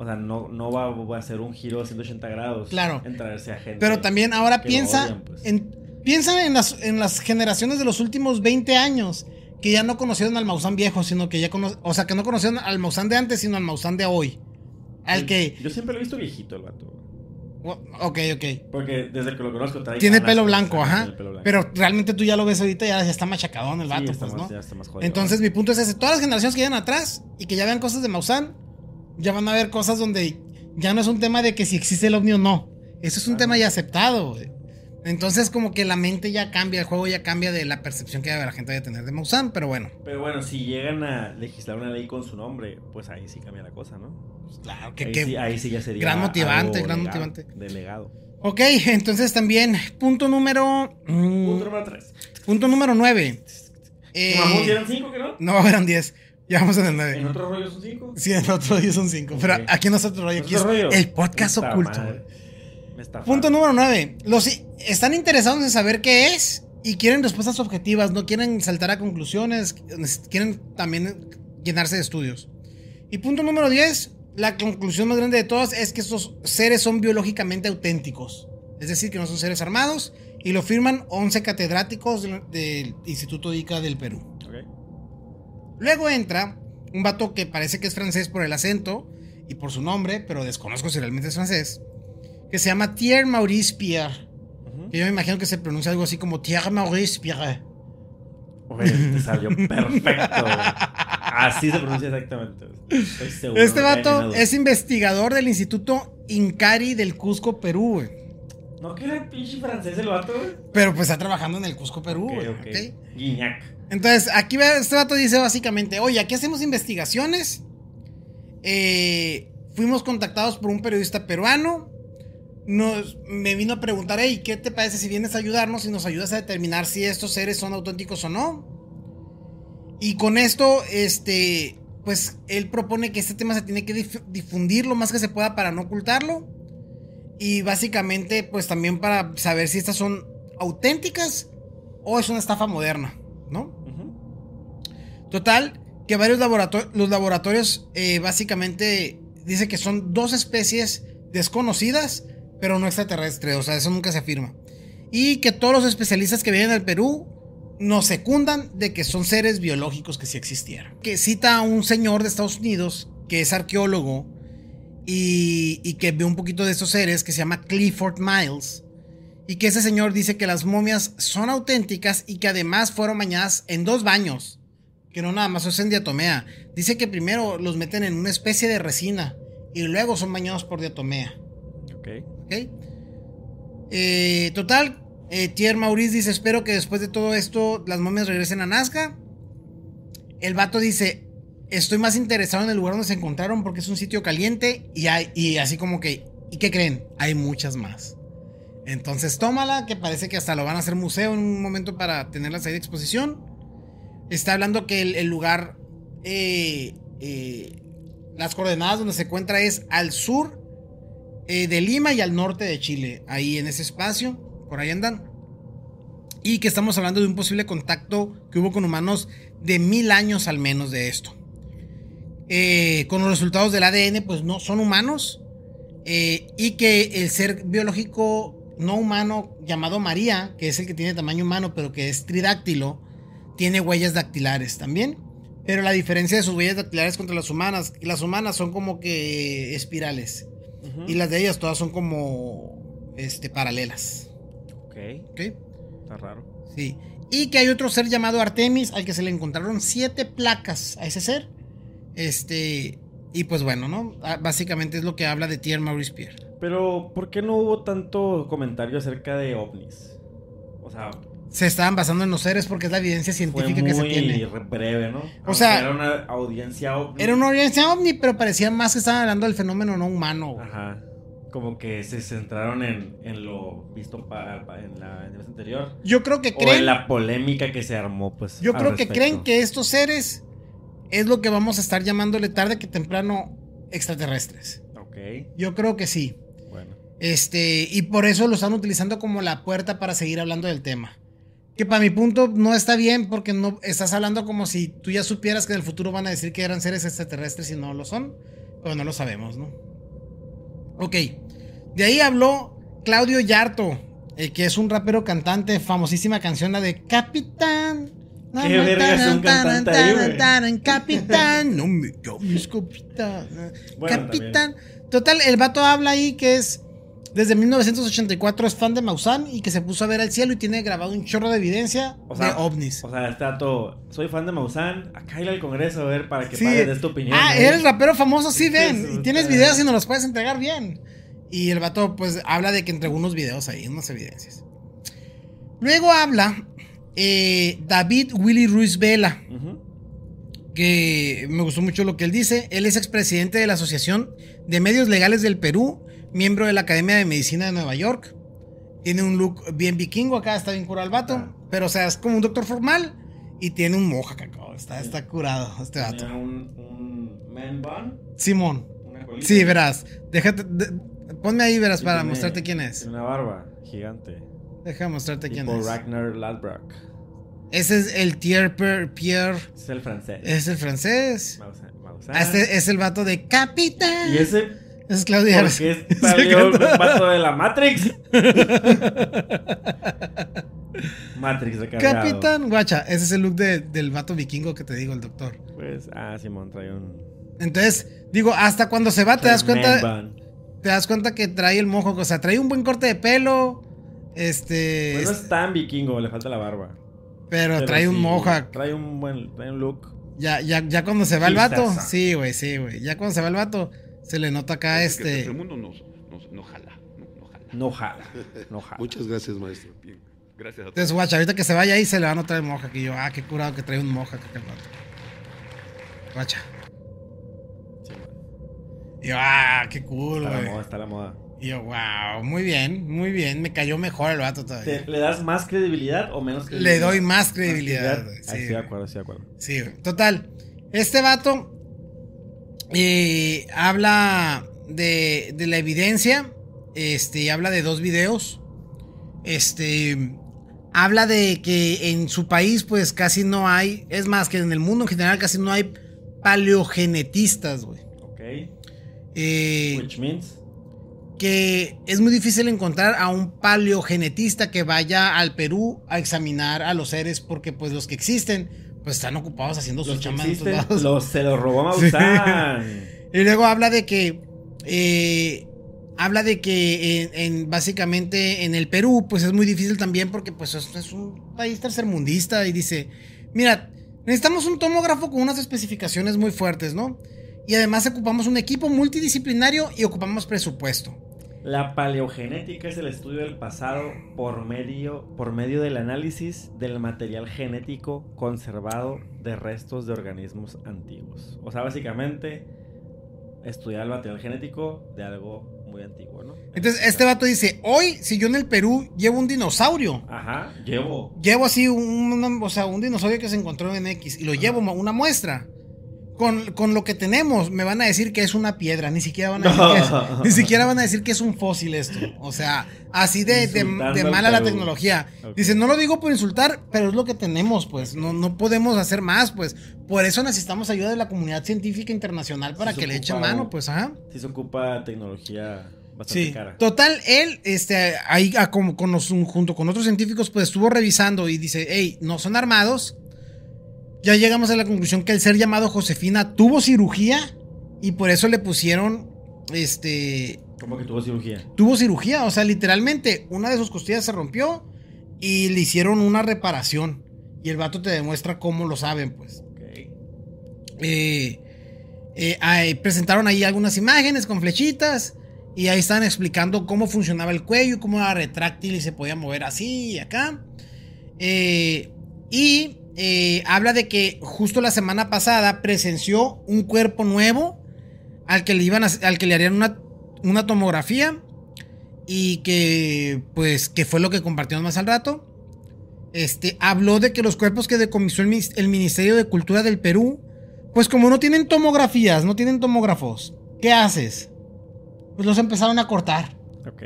O sea, no, no va, va a hacer un giro de 180 grados.
Claro.
En traerse a gente.
Pero también ahora piensa
odian, pues.
en piensa en las, en las generaciones de los últimos 20 años que ya no conocieron al Maussan viejo, sino que ya cono- o sea, que no conocieron al Maussan de antes, sino al Maussan de hoy. Al que
Yo siempre lo he visto viejito el vato.
Ok, ok.
Porque desde que lo conozco trae
Tiene pelo
pues,
blanco, ajá.
el pelo blanco.
Pero realmente tú ya lo ves ahorita, ya, ya está machacadón el vato, pues,
más-
¿no?
ya está más jodido.
Entonces mi punto es ese, todas las generaciones que llegan atrás y que ya vean cosas de Maussan, ya van a ver cosas donde ya no es un tema de que si existe el ovni o no. Eso es un tema ya aceptado. Entonces, como que la mente ya cambia, el juego ya cambia de la percepción que la gente debe tener de Maussan, pero bueno.
Pero bueno, si llegan a legislar una ley con su nombre, pues ahí sí cambia la cosa, ¿no?
Claro, que,
ahí,
que-
sí, ahí sí ya sería.
gran motivante, gran motivante.
Delegado.
Ok, entonces también, punto número. mm,
Punto número 3.
punto número 9.
Mamón, ¿sí eran 5 que no?
no, eran 10. Ya vamos en el 9.
En otro rollo son 5.
Sí, en otro día son 5. Pero
Ok.
aquí no es otro rollo, aquí es el podcast oculto.
Me está
Punto número 9. Los están interesados en saber qué es y quieren respuestas objetivas, no quieren saltar a conclusiones, quieren también llenarse de estudios. Y punto número 10. La conclusión más grande de todas es que estos seres son biológicamente auténticos. Es decir, que no son seres armados y lo firman 11 catedráticos del, del Instituto ICA del Perú. Luego entra un vato que parece que es francés por el acento y por su nombre, pero desconozco si realmente es francés, que se llama Thierry Maurice Pierre. Que yo me imagino que se pronuncia algo así como Thierry Maurice Pierre.
Güey, te salió perfecto. Así se pronuncia exactamente. Estoy seguro.
Este vato es investigador del Instituto Incari del Cusco, Perú, güey.
¿No que era pinche francés el vato, güey?
Pero pues está trabajando en el Cusco, Perú, güey.
ok.
¿ok?
Guiñac.
Entonces, aquí este vato dice básicamente, oye, aquí hacemos investigaciones. Eh, fuimos contactados por un periodista peruano. Nos, me vino a preguntar, hey, ¿qué te parece si vienes a ayudarnos y nos ayudas a determinar si estos seres son auténticos o no? Y con esto, este, pues él propone que este tema se tiene que dif- difundir lo más que se pueda para no ocultarlo. Y básicamente, pues también para saber si estas son auténticas o es una estafa moderna, ¿no? Total, que varios laboratorios, los laboratorios eh, básicamente dice que son dos especies desconocidas, pero no extraterrestres, o sea, eso nunca se afirma. Y que todos los especialistas que vienen al Perú nos secundan de que son seres biológicos que sí existieron. Que cita a un señor de Estados Unidos que es arqueólogo y, y que ve un poquito de estos seres que se llama Clifford Miles. Y que ese señor dice que las momias son auténticas y que además fueron bañadas en dos baños. Que no nada más es en diatomea. Dice que primero los meten en una especie de resina y luego son bañados por diatomea.
Ok.
¿Ok? Eh, total, eh, Tier Maurice dice: Espero que después de todo esto las momias regresen a Nazca. El vato dice: Estoy más interesado en el lugar donde se encontraron porque es un sitio caliente y, así como que. ¿Y qué creen? Hay muchas más. Entonces tómala, que parece que hasta lo van a hacer museo en un momento para tenerlas ahí de exposición. Está hablando que el, el lugar, eh, eh, las coordenadas donde se encuentra es al sur eh, de Lima y al norte de Chile, ahí en ese espacio, por ahí andan. Y que estamos hablando de un posible contacto que hubo con humanos de mil años al menos de esto. Eh, con los resultados del ADN, pues no son humanos. eh, y que el ser biológico no humano llamado María, que es el que tiene tamaño humano, pero que es tridáctilo, tiene huellas dactilares también. Pero la diferencia de sus huellas dactilares contra las humanas, las humanas son como que espirales. Y las de ellas todas son como este, paralelas.
Ok.
¿Ok?
Está raro.
Sí. Y que hay otro ser llamado Artemis al que se le encontraron siete placas a ese ser. Este. Y pues bueno, ¿no? Ah, Básicamente es lo que habla de Thierry Maurice Pierre.
Pero, ¿por qué no hubo tanto comentario acerca de ovnis? O sea,
Se estaban basando en los seres porque es la evidencia
fue
científica
muy
que se tiene.
re- breve, ¿no?
O sea,
era una audiencia ovni.
Era una audiencia ovni, pero parecía más que estaban hablando del fenómeno no humano. güey.
Ajá. Como que se centraron en, en lo visto pa- pa- en la en la vez anterior.
Yo creo que
O
creen.
en la polémica que se armó, pues.
Yo creo que creen que estos seres es lo que vamos a estar llamándole tarde que temprano extraterrestres.
Ok,
Yo creo que sí.
bueno.
Este, y por eso lo están utilizando como la puerta para seguir hablando del tema. Que para mi punto no está bien porque no estás hablando como si tú ya supieras que en el futuro van a decir que eran seres extraterrestres y no lo son, pero no lo sabemos, ¿no? Ok, de ahí habló Claudio Yarto, eh, que es un rapero cantante, famosísima canción, la de Capitán.
¿Qué verga es un cantante ahí,
Capitán, no me llames capitán.
Bueno,
capitán. Total, el vato habla ahí que es desde 1984 es fan de Maussan y que se puso a ver al cielo y tiene grabado un chorro de evidencia
O sea,
de ovnis.
O sea, este dato, soy fan de Maussan, acá ir al Congreso a ver para que
Sí.
pagues de esta opinión.
Ah,
¿eh?
eres rapero famoso, sí, ven. Y tienes videos y nos los puedes entregar bien. Y el vato, pues, habla de que entregó unos videos ahí, unas evidencias. Luego habla eh, David Willy Ruiz Vela, que me gustó mucho lo que él dice. Él es expresidente de la Asociación de Medios Legales del Perú, miembro de la Academia de Medicina de Nueva York. Tiene un look bien vikingo acá, está bien curado el vato.
Ah.
Pero, o sea, es como un doctor formal y tiene un moja, cacao. Está, está curado este vato.
Un, un man bun,
Simón. Sí, verás. Déjate. de- ponme ahí, verás, para
tiene-
mostrarte quién es.
Una barba gigante.
Déjame mostrarte quién es.
Ragnar Ladbrok.
Ese es el Tier Pierre.
Es el francés.
Es el francés.
Maussan.
Ah, Este es el vato de Capitán.
Y ese,
Es Claudia.
porque es salió el vato de la Matrix. Matrix recargado.
Capitán, guacha, ese es el look de- del vato vikingo que te digo, el doctor.
Pues, ah, Simón trae un.
Entonces, digo, hasta cuando se va te das cuenta, te das cuenta que trae el mojo, o sea, trae un buen corte de pelo, este,
Pues no es tan vikingo, le falta la barba.
pero,
Pero
trae un mohawk.
Trae un buen trae un look.
Ya, ya, ya cuando se va el vato, sí, güey, sí, güey, ya cuando se va el vato, se le nota acá
Es que
este,
El mundo no, no, no jala. No, jala.
No jala. No jala.
Muchas gracias, maestro.
Bien. Gracias a todos.
entonces, guacha, ahorita que se vaya ahí se le va a notar el moja, que yo, ah, qué curado que trae un moja acá el vato. Guacha. Y yo, ah, qué cool,
Está la
güey.
moda, está la moda.
Y yo, wow, muy bien, muy bien. Me cayó mejor el vato todavía.
¿Te- ¿Le das más credibilidad o menos credibilidad?
Le doy más
Más
credibilidad.
Ah,
Sí,
de acuerdo, estoy de acuerdo.
Sí. Total. Este vato eh, habla de, de la evidencia. Este, habla de dos videos. Este, habla de que en su país, pues casi no hay. Es más, que en el mundo en general casi no hay paleogenetistas, güey.
Ok.
Eh,
Which means.
Que es muy difícil encontrar a un paleogenetista que vaya al Perú a examinar a los seres porque pues los que existen pues están ocupados haciendo su
Los que
chamba en otros
existen,
lados.
los, se los robó Maussan.
Y luego habla de que eh, habla de que en, en- básicamente en el Perú pues es muy difícil también porque pues es, es un país tercermundista y dice, mira, necesitamos un tomógrafo con unas especificaciones muy fuertes, ¿no? Y además ocupamos un equipo multidisciplinario y ocupamos presupuesto.
La paleogenética es el estudio del pasado por medio, por medio del análisis del material genético conservado de restos de organismos antiguos. O sea, básicamente, estudiar el material genético de algo muy antiguo, ¿no?
Entonces, este vato dice, hoy, si yo en el Perú llevo un dinosaurio,
Ajá, llevo.
llevo así un, o sea, un dinosaurio que se encontró en X y lo llevo a una muestra. Con, con lo que tenemos, me van a decir que es una piedra, ni siquiera van a decir, que es, ni siquiera van a decir que es un fósil esto. O sea, así de, de- de
al
mala la tecnología. Dice, no lo digo por insultar, pero es lo que tenemos, pues. No, no podemos hacer más, pues. Por eso necesitamos ayuda de la comunidad científica internacional para
Sí,
que le echen
ocupa
mano,
un-
pues, ajá.
Sí se ocupa tecnología bastante
Sí,
cara.
total, él, este, ahí ah, como con los- junto con otros científicos, pues estuvo revisando y dice, hey, no son armados. Ya llegamos a la conclusión que el ser llamado Josefina tuvo cirugía y por eso le pusieron, este,
Como que tuvo cirugía.
tuvo cirugía, o sea, literalmente una de sus costillas se rompió y le hicieron una reparación y el vato te demuestra cómo lo saben, pues.
Ok.
Eh, eh, ahí presentaron ahí algunas imágenes con flechitas y ahí estaban explicando cómo funcionaba el cuello y cómo era retráctil y se podía mover así y acá. Eh, y eh, habla de que justo la semana pasada presenció un cuerpo nuevo al que le iban a- al que le harían una, una tomografía y que pues que fue lo que compartimos más al rato. Este habló de que los cuerpos que decomisó el, el Ministerio de Cultura del Perú, pues como no tienen tomografías, no tienen tomógrafos, ¿qué haces? Pues los empezaron a cortar.
Ok.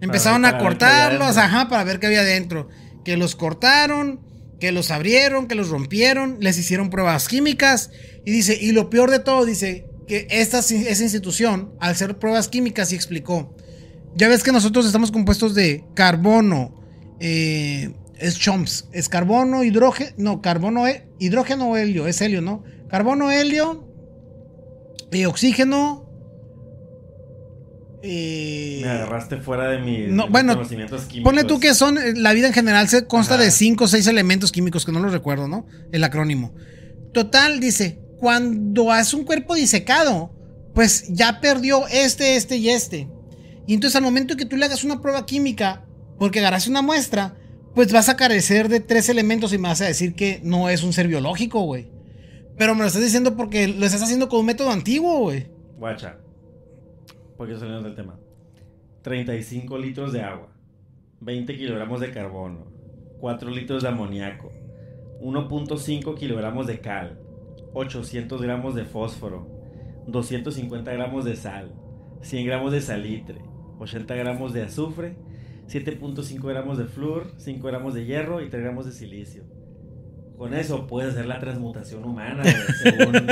Empezaron
Para
a
para
cortarlos, ajá, para ver qué había dentro. Que los cortaron, que los abrieron, que los rompieron, les hicieron pruebas químicas. Y dice, y lo peor de todo, dice que esta, esa institución, al hacer pruebas químicas, y explicó. Ya ves que nosotros estamos compuestos de carbono, eh, es chomps, es carbono, hidrógeno, no, carbono, eh, hidrógeno o helio, es helio, ¿no? Carbono, helio, y oxígeno. Eh,
Me agarraste fuera de, mi,
No,
de mis
bueno,
conocimientos químicos.
Ponle tú que son, eh, la vida en general se consta
Ajá.
de cinco o seis elementos químicos que no los recuerdo, ¿no? El acrónimo. Total, dice, cuando hace un cuerpo disecado, pues ya perdió este, este y este. Y entonces al momento que tú le hagas una prueba química, porque agarraste una muestra, pues vas a carecer de tres elementos y me vas a decir que no es un ser biológico, güey. Pero me lo estás diciendo porque lo estás haciendo con un método antiguo, güey.
Guacha. Porque salimos del tema. 35 litros de agua. 20 kilogramos de carbono. 4 litros de amoníaco. 1.5 kilogramos de cal. 800 gramos de fósforo. 250 gramos de sal. 100 gramos de salitre. 80 gramos de azufre. 7.5 gramos de flúor. 5 gramos de hierro y 3 gramos de silicio. Con eso puedes hacer la transmutación humana, según.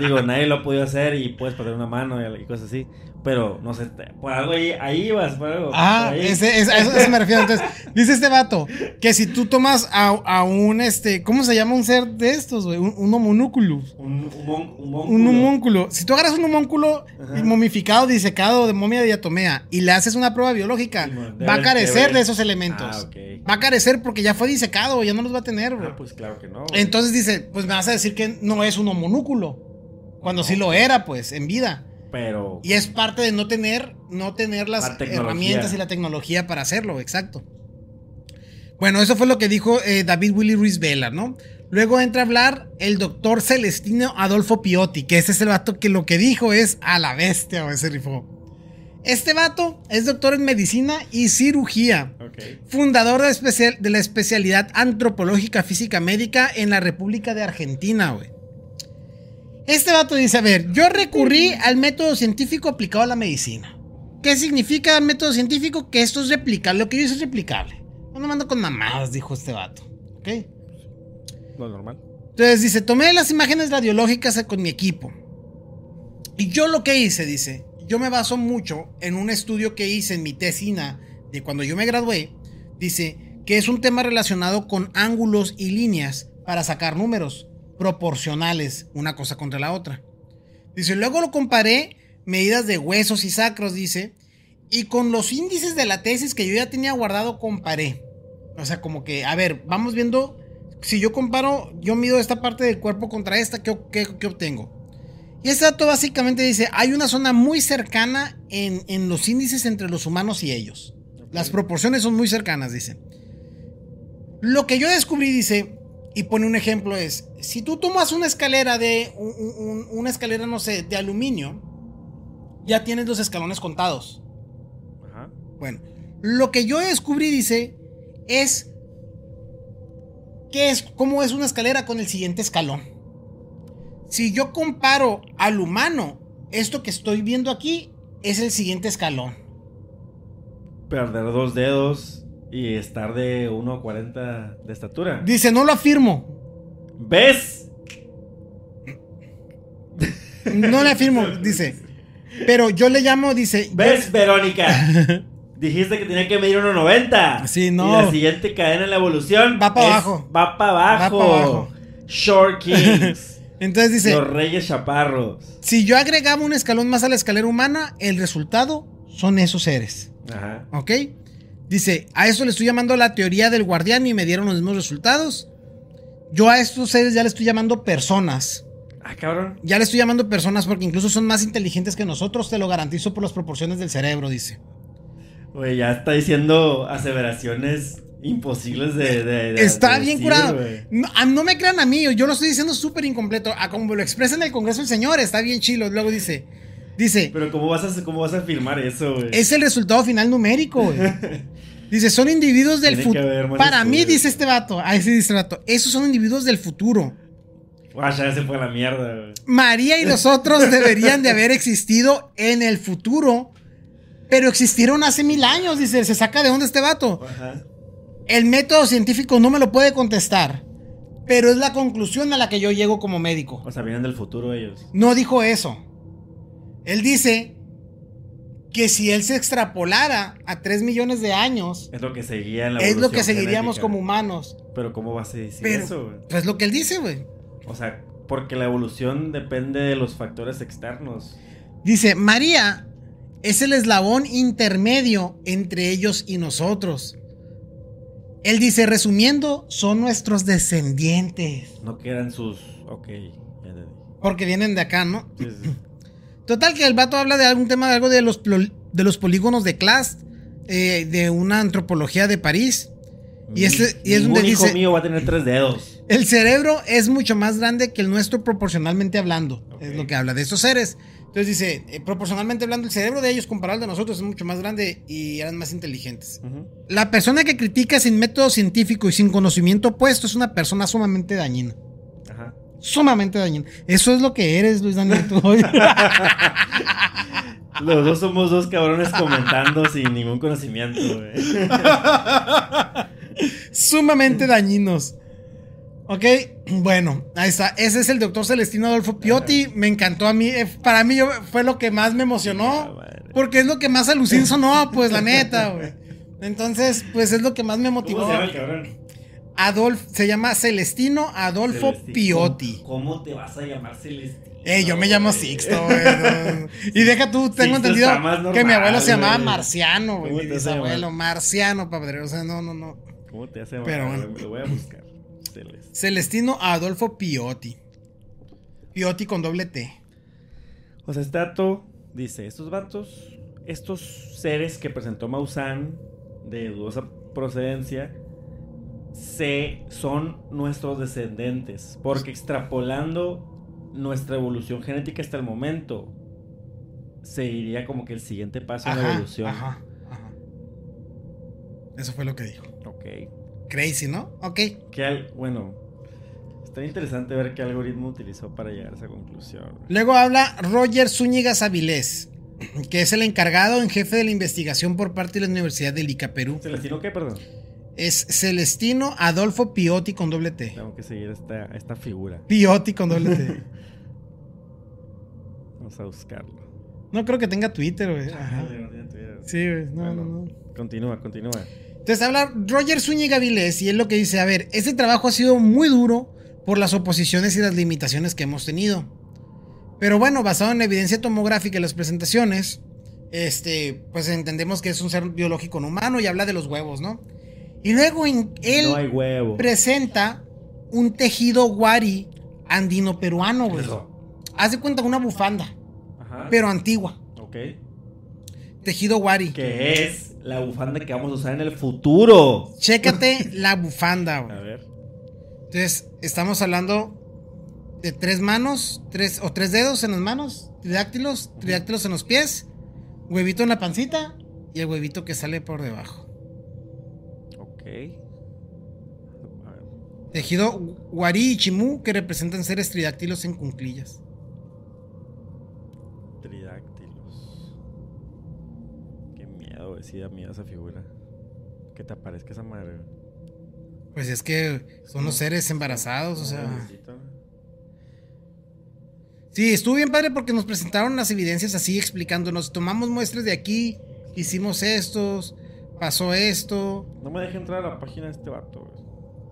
Digo, nadie lo ha podido hacer y puedes perder una mano y, y cosas así. Pero, no sé, por algo ahí, ahí vas, por algo.
Ah,
por ahí.
ese, ese- a eso, me refiero. Entonces, dice este vato que si tú tomas a, a un, este, ¿cómo se llama un ser de estos, güey? Un, un.
Un, un, un,
homúnculo. Si tú agarras un homúnculo
Ajá.
momificado, disecado de momia de diatomea y le haces una prueba biológica, va a carecer de esos elementos.
Ah, ok.
Va a carecer porque ya fue disecado, ya no los va a tener, güey.
Ah, pues claro que no. güey.
Entonces dice, pues me vas a decir que no es un homunúculo. Cuando sí lo era, pues, en vida.
Pero.
Y es parte de no tener, no tener las
La
herramientas y la tecnología para hacerlo, exacto. Bueno, eso fue lo que dijo eh, David Willy Ruiz Vela, ¿no? Luego entra a hablar el doctor Celestino Adolfo Piotti, que ese es el vato que lo que dijo es a la bestia, güey, se rifó. Este vato es doctor en medicina y cirugía, fundador de, especial- de la especialidad antropológica física médica en la República de Argentina, güey. Este vato dice, a ver, yo recurrí al método científico aplicado a la medicina. ¿Qué significa el método científico? Que esto es replicable, lo que yo hice es replicable. No me mando con mamadas, dijo este vato. ¿Ok?
Lo normal.
Entonces dice, tomé las imágenes radiológicas con mi equipo. Y yo lo que hice, dice, yo me baso mucho en un estudio que hice en mi tesina de cuando yo me gradué. Dice que es un tema relacionado con ángulos y líneas para sacar números proporcionales una cosa contra la otra. Dice, luego lo comparé, medidas de huesos y sacros, dice, y con los índices de la tesis que yo ya tenía guardado comparé. O sea, como que, a ver, vamos viendo, si yo comparo, yo mido esta parte del cuerpo contra esta, ¿qué, qué- qué obtengo? Y este dato básicamente dice, hay una zona muy cercana en, en los índices entre los humanos y ellos. Las proporciones son muy cercanas, dice. Lo que yo descubrí, dice, y pone un ejemplo, es, si tú tomas una escalera de, un- un- una escalera, no sé, de aluminio, ya tienes los escalones contados.
Ajá.
Bueno, lo que yo descubrí, dice, es qué es, cómo es una escalera con el siguiente escalón. Si yo comparo al humano, esto que estoy viendo aquí es el siguiente escalón.
Perder dos dedos y estar de 1.40 de estatura.
Dice, no lo afirmo.
¿Ves?
No le afirmo, dice. Pero yo le llamo, dice. yo-
¿Ves, Verónica? Dijiste que tenía que medir 1.90.
Sí, no.
Y la siguiente cadena en la evolución
Va pa'
es-
abajo.
Va para abajo.
Pa' abajo.
Short Kings.
Entonces dice,
Los Reyes Chaparros.
si yo agregaba un escalón más a la escalera humana, el resultado son esos seres.
Ajá.
¿Ok? Dice, a eso le estoy llamando la teoría del guardián y me dieron los mismos resultados. Yo a estos seres ya le estoy llamando personas.
Ah, cabrón.
Ya le estoy llamando personas porque incluso son más inteligentes que nosotros, te lo garantizo por las proporciones del cerebro, dice.
Güey, ya está diciendo aseveraciones imposibles de. de- de-
Está
de
bien
decir,
curado. No, no me crean a mí, yo lo estoy diciendo súper incompleto. A como lo expresa en el Congreso el señor, está bien chilo. Luego dice, dice,
Pero ¿cómo vas a, cómo vas a afirmar eso, güey?
es el resultado final numérico, güey. Dice, son individuos del futuro. Para mí, dice este vato, ahí sí dice el vato, esos son individuos del futuro.
Guau, ya se fue a la mierda, güey.
María y los otros deberían de haber existido en el futuro, pero existieron hace mil años, dice, se saca de dónde este vato.
Ajá.
El método científico no me lo puede contestar, pero es la conclusión a la que yo llego como médico.
O sea, vienen del futuro ellos.
No dijo eso. Él dice que si él se extrapolara a 3 millones de años,
Es lo que seguía en la
es lo que seguiríamos
genética.
como humanos.
Pero ¿cómo vas a decir
Pero,
eso, güey?
pues lo que él dice, güey.
O sea, porque la evolución depende de los factores externos.
Dice, María es el eslabón intermedio entre ellos y nosotros. Él dice, resumiendo, son nuestros descendientes.
No quedan sus. Ok.
Porque vienen de acá, ¿no?
Sí, sí.
Total que el vato habla de algún tema de algo de los, de los polígonos de Class. eh, de una antropología de París. Y, este, y es donde
hijo
dice,
mío va a tener tres dedos.
el cerebro es mucho más grande que el nuestro proporcionalmente hablando. Es lo que habla de estos seres. Entonces dice, eh, proporcionalmente hablando, el cerebro de ellos comparado al de nosotros es mucho más grande y eran más inteligentes. La persona que critica sin método científico y sin conocimiento opuesto es una persona sumamente dañina. Sumamente dañina. Eso es lo que eres, Luis Daniel. tú hoy.
Los dos somos dos cabrones comentando sin ningún conocimiento, güey.
Sumamente dañinos. Ok, bueno, ahí está. Ese es el doctor Celestino Adolfo Piotti. Me encantó a mí. eh, Para mí fue lo que más me emocionó. Porque es lo que más alucin sonó, pues la neta, güey. Entonces, pues es lo que más me
¿Cómo
motivó.
se llama el cabrón?
Adolfo, se llama Celestino Adolfo
Celestino.
Piotti.
¿Cómo te vas a llamar Celestino?
Eh, yo me llamo? Sixto, güey. Y deja tú, tengo
Sixto
entendido que mi abuelo se llamaba. Marciano, güey.
¿Cómo
Mi
te vas a
bisabuelo,
llamar?
Marciano, padre. O sea, no, no, no.
¿Cómo te hace?
Pero bueno.
Lo voy a buscar. Celestino.
Celestino Adolfo Piotti. Piotti con doble T.
O sea, este dato dice, estos vatos, estos seres que presentó Maussan de dudosa procedencia, se, son nuestros descendentes. Porque extrapolando nuestra evolución genética hasta el momento, se iría como que el siguiente paso en la evolución.
ajá, ajá. Eso fue lo que dijo.
Ok.
Crazy, ¿no? Ok.
¿Qué al- bueno, está interesante ver qué algoritmo utilizó para llegar a esa conclusión.
Luego habla Roger Zúñiga Savilés, que es el encargado en jefe de la investigación por parte de la Universidad del Ica Perú.
¿Celestino qué? Perdón.
Es Celestino Adolfo Piotti con doble T.
Tengo que seguir esta, esta figura.
Piotti con doble T.
Vamos a buscarlo.
No creo que tenga Twitter, güey. Ajá.
No Twitter.
Sí, güey. No,
Bueno.
no, no.
Continúa, continúa.
Entonces habla Roger Zúñiga Vilés y es lo que dice, a ver, este trabajo ha sido muy duro por las oposiciones y las limitaciones que hemos tenido. Pero bueno, basado en la evidencia tomográfica y las presentaciones, este, pues entendemos que es un ser biológico no humano y habla de los huevos, ¿no? Y luego en- él
No hay huevo.
presenta un tejido guari andino peruano, güey. De cuenta una bufanda,
Ajá.
pero antigua.
Ok.
Tejido guari.
Que es la bufanda que vamos a usar en el futuro.
Chécate la bufanda, güey.
A ver.
Entonces, estamos hablando de tres manos, tres o tres dedos en las manos, tridáctilos, tridáctilos en los pies, huevito en la pancita y el huevito que sale por debajo.
Ok.
Tejido guarí y chimú que representan seres tridáctilos en cunclillas.
Tridáctilos. Qué miedo, da miedo esa figura. Que te aparezca esa madre.
Pues es que son los seres embarazados, o sea. Sí, estuvo bien padre porque nos presentaron las evidencias así explicándonos. Tomamos muestras de aquí, hicimos estos, pasó esto,
No me deje entrar a la página de este vato, güey.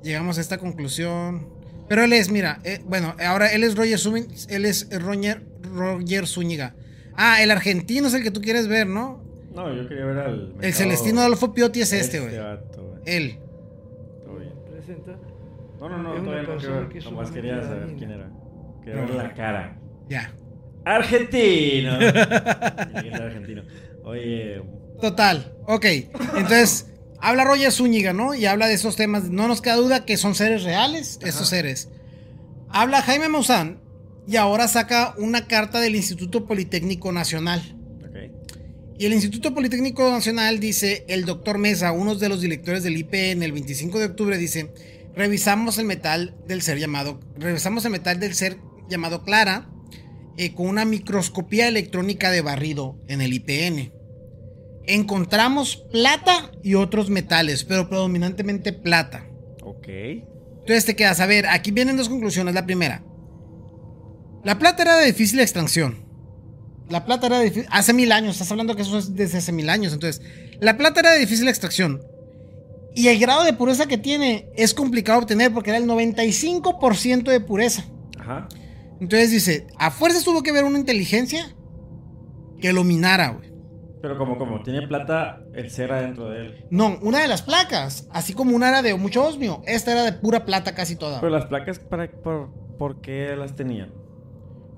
llegamos a esta conclusión. Pero él es, mira, eh, bueno, ahora él es Roger Zúñiga, él es Roger, Roger Zúñiga. Ah, el argentino es el que tú quieres ver, ¿no?
No, yo quería ver al.
El Celestino Adolfo Piotti es este, güey.
vato, güey.
Él.
Todo bien.
Presenta.
No, no, no, todavía no quiero ver. Nomás quería saber quién era. Quería ver la cara.
Ya.
Argentino. Argentino. Oye,
Total. Ok. Entonces, habla Roger Zúñiga, ¿no? Y habla de esos temas. No nos queda duda que son seres reales, esos seres. Habla Jaime Maussan y ahora saca una carta del Instituto Politécnico Nacional. Y el Instituto Politécnico Nacional dice, el doctor Mesa, uno de los directores del IPN, el 25 de octubre, dice, revisamos el metal del ser llamado, revisamos el metal del ser llamado Clara eh, con una microscopía electrónica de barrido en el IPN. Encontramos plata y otros metales, pero predominantemente plata.
Ok.
Entonces te quedas, a ver, aquí vienen dos conclusiones. La primera, la plata era de difícil extracción. La plata era de difícil, hace mil años, estás hablando que eso es desde hace mil años. Entonces, la plata era de difícil extracción. Y el grado de pureza que tiene es complicado obtener porque era el 95% de pureza.
Ajá.
Entonces dice, a fuerzas tuvo que haber una inteligencia que lo minara, güey.
Pero como, como tiene plata, el ser adentro de él.
No, una de las placas, así como una era de mucho osmio, esta era de pura plata casi toda.
Pero las placas, para, por, ¿por qué las tenían?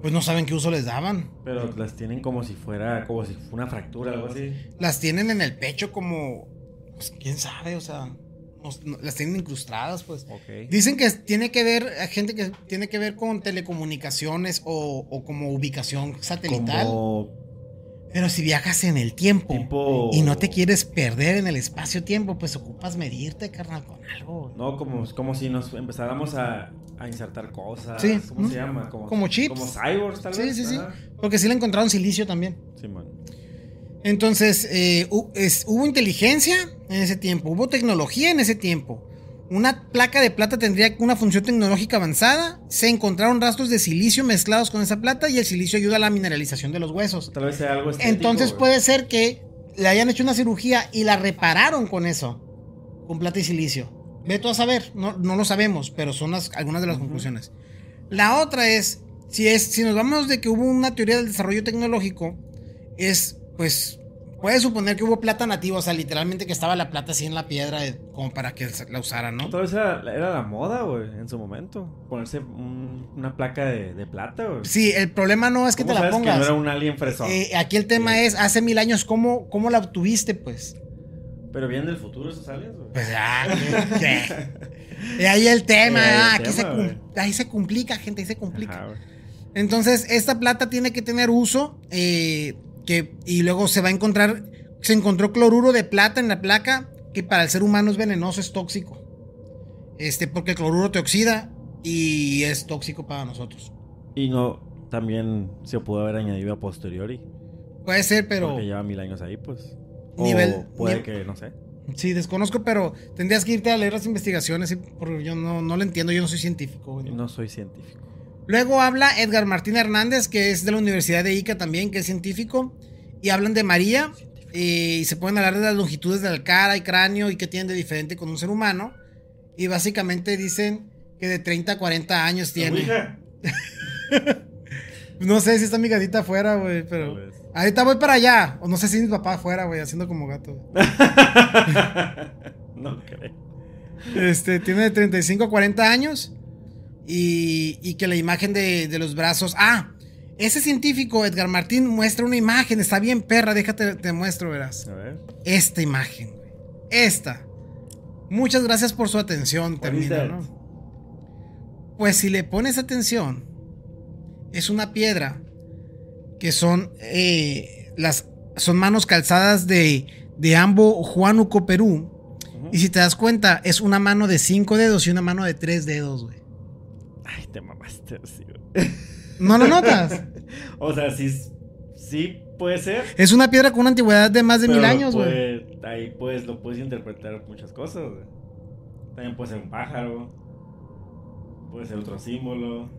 Pues no saben qué uso les daban.
Pero las tienen como si fuera, como si fuera una fractura, algo así.
Las tienen en el pecho como, pues quién sabe, o sea, no- las tienen incrustadas, pues.
Ok.
Dicen que tiene que ver, gente que tiene que ver con telecomunicaciones o, o como ubicación satelital.
Como
Pero si viajas en el tiempo
tipo...
y no te quieres perder en el espacio-tiempo, pues ocupas medirte, carnal, con algo.
No, como, como si nos empezáramos a, a insertar cosas.
Sí.
¿Cómo se llama? Como,
Como chips.
Como cyborgs, tal
Sí,
vez.
sí, sí.
Ajá.
Porque sí le encontraron silicio también.
Simón.
Entonces, eh, es- hubo inteligencia en ese tiempo, hubo tecnología en ese tiempo. Una placa de plata tendría una función tecnológica avanzada. Se encontraron rastros de silicio mezclados con esa plata y el silicio ayuda a la mineralización de los huesos.
Tal vez sea algo estético,
Entonces puede ser que le hayan hecho una cirugía y la repararon con eso, con plata y silicio. Ve tú a saber, no, no lo sabemos, pero son las- algunas de las conclusiones. La otra es, si es, si nos vamos de que hubo una teoría del desarrollo tecnológico, es, pues, puede suponer que hubo plata nativa, o sea, literalmente que estaba la plata así en la piedra, eh, como para que la usaran, ¿no?
Vez era, era la moda, güey, en su momento. Ponerse un- una placa de, de plata, güey.
Sí, el problema no es que te
¿Cómo
la
sabes
pongas.
que no era un alien fresón?
Eh, aquí el tema
Sí.
es, hace mil años, ¿cómo, cómo la obtuviste, pues?
Pero vienen del futuro esos aliens, güey.
Pues ya, ¿qué? Y ahí el tema,
Eh, ahí el
ah, aquí
tema,
se, ahí se complica, gente, ahí se complica.
Ajá.
Entonces, esta plata tiene que tener uso, eh, que, y luego se va a encontrar, se encontró cloruro de plata en la placa, que para el ser humano es venenoso, es tóxico. Este, porque el cloruro te oxida y es tóxico para nosotros.
Y no, también se pudo haber añadido a posteriori.
Puede ser, pero...
Porque lleva mil años ahí, pues. O
Nivel-
puede
nivel-
que, no sé.
Sí, desconozco, pero tendrías que irte a leer las investigaciones, porque yo no, no lo entiendo, yo no soy científico.
No soy científico.
Luego habla Edgar Martín Hernández, que es de la Universidad de Ica también, que es científico, y hablan de María, eh, y se pueden hablar de las longitudes de la cara y cráneo y qué tienen de diferente con un ser humano, y básicamente dicen que de 30 a 40 años tiene. No sé si está mi gatita afuera, güey, pero... Ahorita voy para allá, o no sé si mi papá afuera, güey, haciendo como gato.
no creo.
Este, tiene de 35 a 40 años. Y, y que la imagen de, de los brazos. Ah, ese científico, Edgar Martín, muestra una imagen. Está bien, perra. Déjate, te muestro, verás.
A ver.
Esta imagen, güey. Esta. Muchas gracias por su atención. Termina. Pues si le pones atención, es una piedra que son eh, las son manos calzadas de, de Ambo Juanuco, Perú. Y si te das cuenta, es una mano de cinco dedos y una mano de tres dedos, güey.
Te mamaste así, güey.
¿No lo notas?
O sea, sí, sí puede ser.
Es una piedra con una antigüedad de más de mil años, güey.
Ahí pues lo puedes interpretar muchas cosas, güey. También puede ser un pájaro. Puede ser otro símbolo.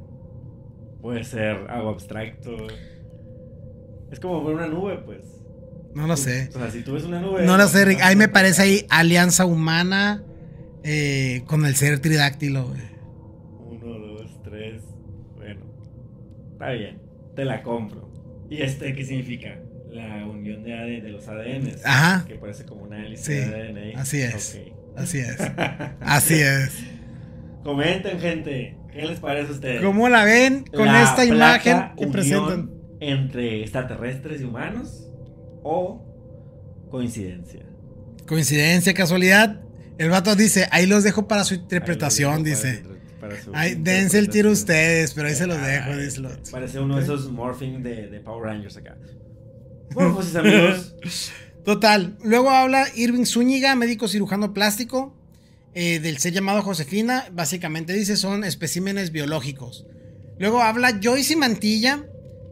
Puede ser algo abstracto. Es como ver una nube, pues.
No lo sé.
O sea, si tú ves una nube.
No lo sé, Rick. Ahí me parece ahí alianza humana eh, con el ser tridáctilo, güey.
Está bien. Te la compro. ¿Y este qué significa? La unión de, AD de los ADNs.
Ajá.
Que parece como una hélice
Sí,
de ADN. ahí.
así es. Así es. Así es.
Comenten, gente. ¿Qué les parece a ustedes?
¿Cómo la ven con
La
esta imagen que
unión
presentan?
Entre extraterrestres y humanos. O coincidencia.
Coincidencia, casualidad. El vato dice, ahí los dejo para su interpretación, dice.
Para- su
Ahí, dense el tiro ustedes, pero ahí se los dejo,
Ay. Parece uno de esos morphing de, de Power Rangers acá. Bueno, pues amigos.
Total. Luego habla Irving Zúñiga, médico cirujano plástico, eh, del ser llamado Josefina. Básicamente dice son especímenes biológicos. Luego habla Joyce Mantilla,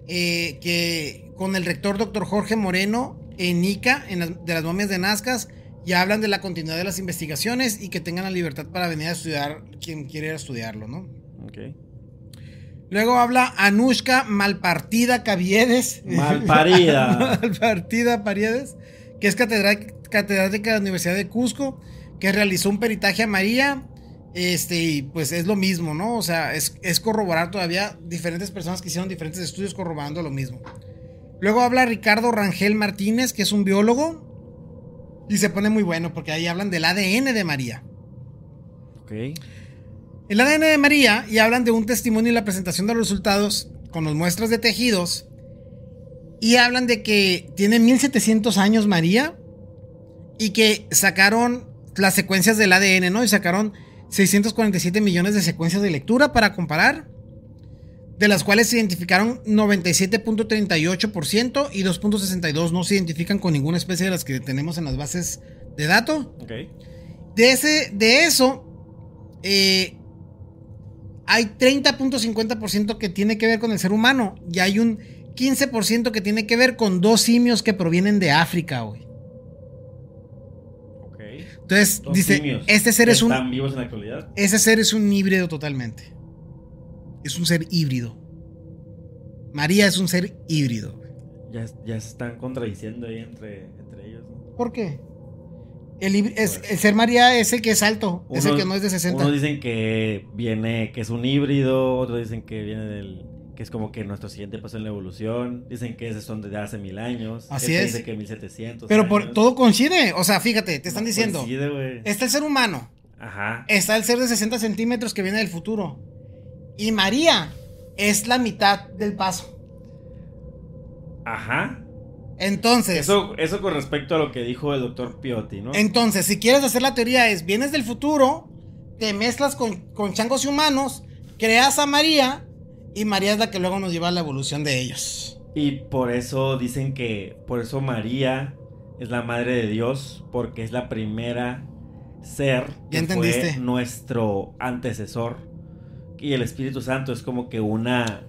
eh, que con el rector doctor Jorge Moreno en ICA, en las- de las momias de Nazcas, ya hablan de la continuidad de las investigaciones y que tengan la libertad para venir a estudiar quien quiere ir a estudiarlo, ¿no?
Ok.
Luego habla Anushka Malpartida Caviedes.
Malparida.
Malpartida Pariedes, que es catedrá- catedrática de la Universidad de Cusco, que realizó un peritaje a María. Este, y pues es lo mismo, ¿no? O sea, es, es corroborar todavía diferentes personas que hicieron diferentes estudios corroborando lo mismo. Luego habla Ricardo Rangel Martínez, que es un biólogo. Y se pone muy bueno porque ahí hablan del ADN de María.
Ok.
El ADN de María y hablan de un testimonio y la presentación de los resultados con las muestras de tejidos y hablan de que tiene 1700 años María y que sacaron las secuencias del ADN, ¿no? Y sacaron 647 millones de secuencias de lectura para comparar, de las cuales se identificaron 97.38% y 2.62 no se identifican con ninguna especie de las que tenemos en las bases de datos. De, ese, de eso, eh, hay 30.50% que tiene que ver con el ser humano y hay un 15% que tiene que ver con dos simios que provienen de África, güey.
Ok.
Entonces,
Dos
dice,
simios
este ser es un...
¿Están vivos en la actualidad?
Ese ser es un híbrido totalmente. Es un ser híbrido. María es un ser híbrido.
Ya, ya se están contradiciendo ahí entre, entre ellos. ¿no?
¿Por qué? El, híbri- es- el ser María es el que es alto, es el que no es de 60.
Unos dicen que viene, que es un híbrido, otros dicen que viene del, que es como que nuestro siguiente paso en la evolución. Dicen que esos son desde hace mil años.
Así
Este
es.
Dice que 1700.
Pero por,
años.
todo coincide. O sea, fíjate, te están
No
diciendo.
coincide.
Está el ser humano.
Ajá.
Está el ser de 60 centímetros que viene del futuro. Y María es la mitad del paso.
Ajá.
Entonces,
Eso, eso con respecto a lo que dijo el doctor Piotti, ¿no?
entonces, si quieres hacer la teoría es, vienes del futuro, te mezclas con, con changos y humanos, creas a María y María es la que luego nos lleva a la evolución de ellos.
Y por eso dicen que, por eso María es la madre de Dios, porque es la primera ser
Ya
que fue nuestro antecesor. Y el Espíritu Santo es como que una,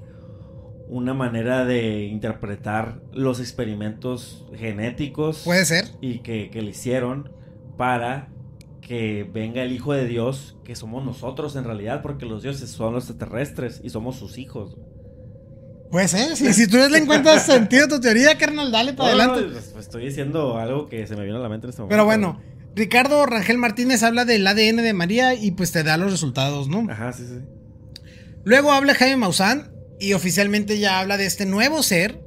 una manera de interpretar los experimentos genéticos
Puede ser.
y que, que le hicieron para que venga el Hijo de Dios, que somos nosotros en realidad, porque los dioses son los extraterrestres y somos sus hijos.
Puede ser. Si, si tú le encuentras sentido a tu teoría, carnal, dale para
No,
adelante.
no, pues, estoy diciendo algo que se me vino a la mente en este momento.
Pero bueno, Ricardo Rangel Martínez habla del ADN de María y pues te da los resultados, ¿no?
Ajá, sí, sí.
Luego habla Jaime Maussan y oficialmente ya habla de este nuevo ser,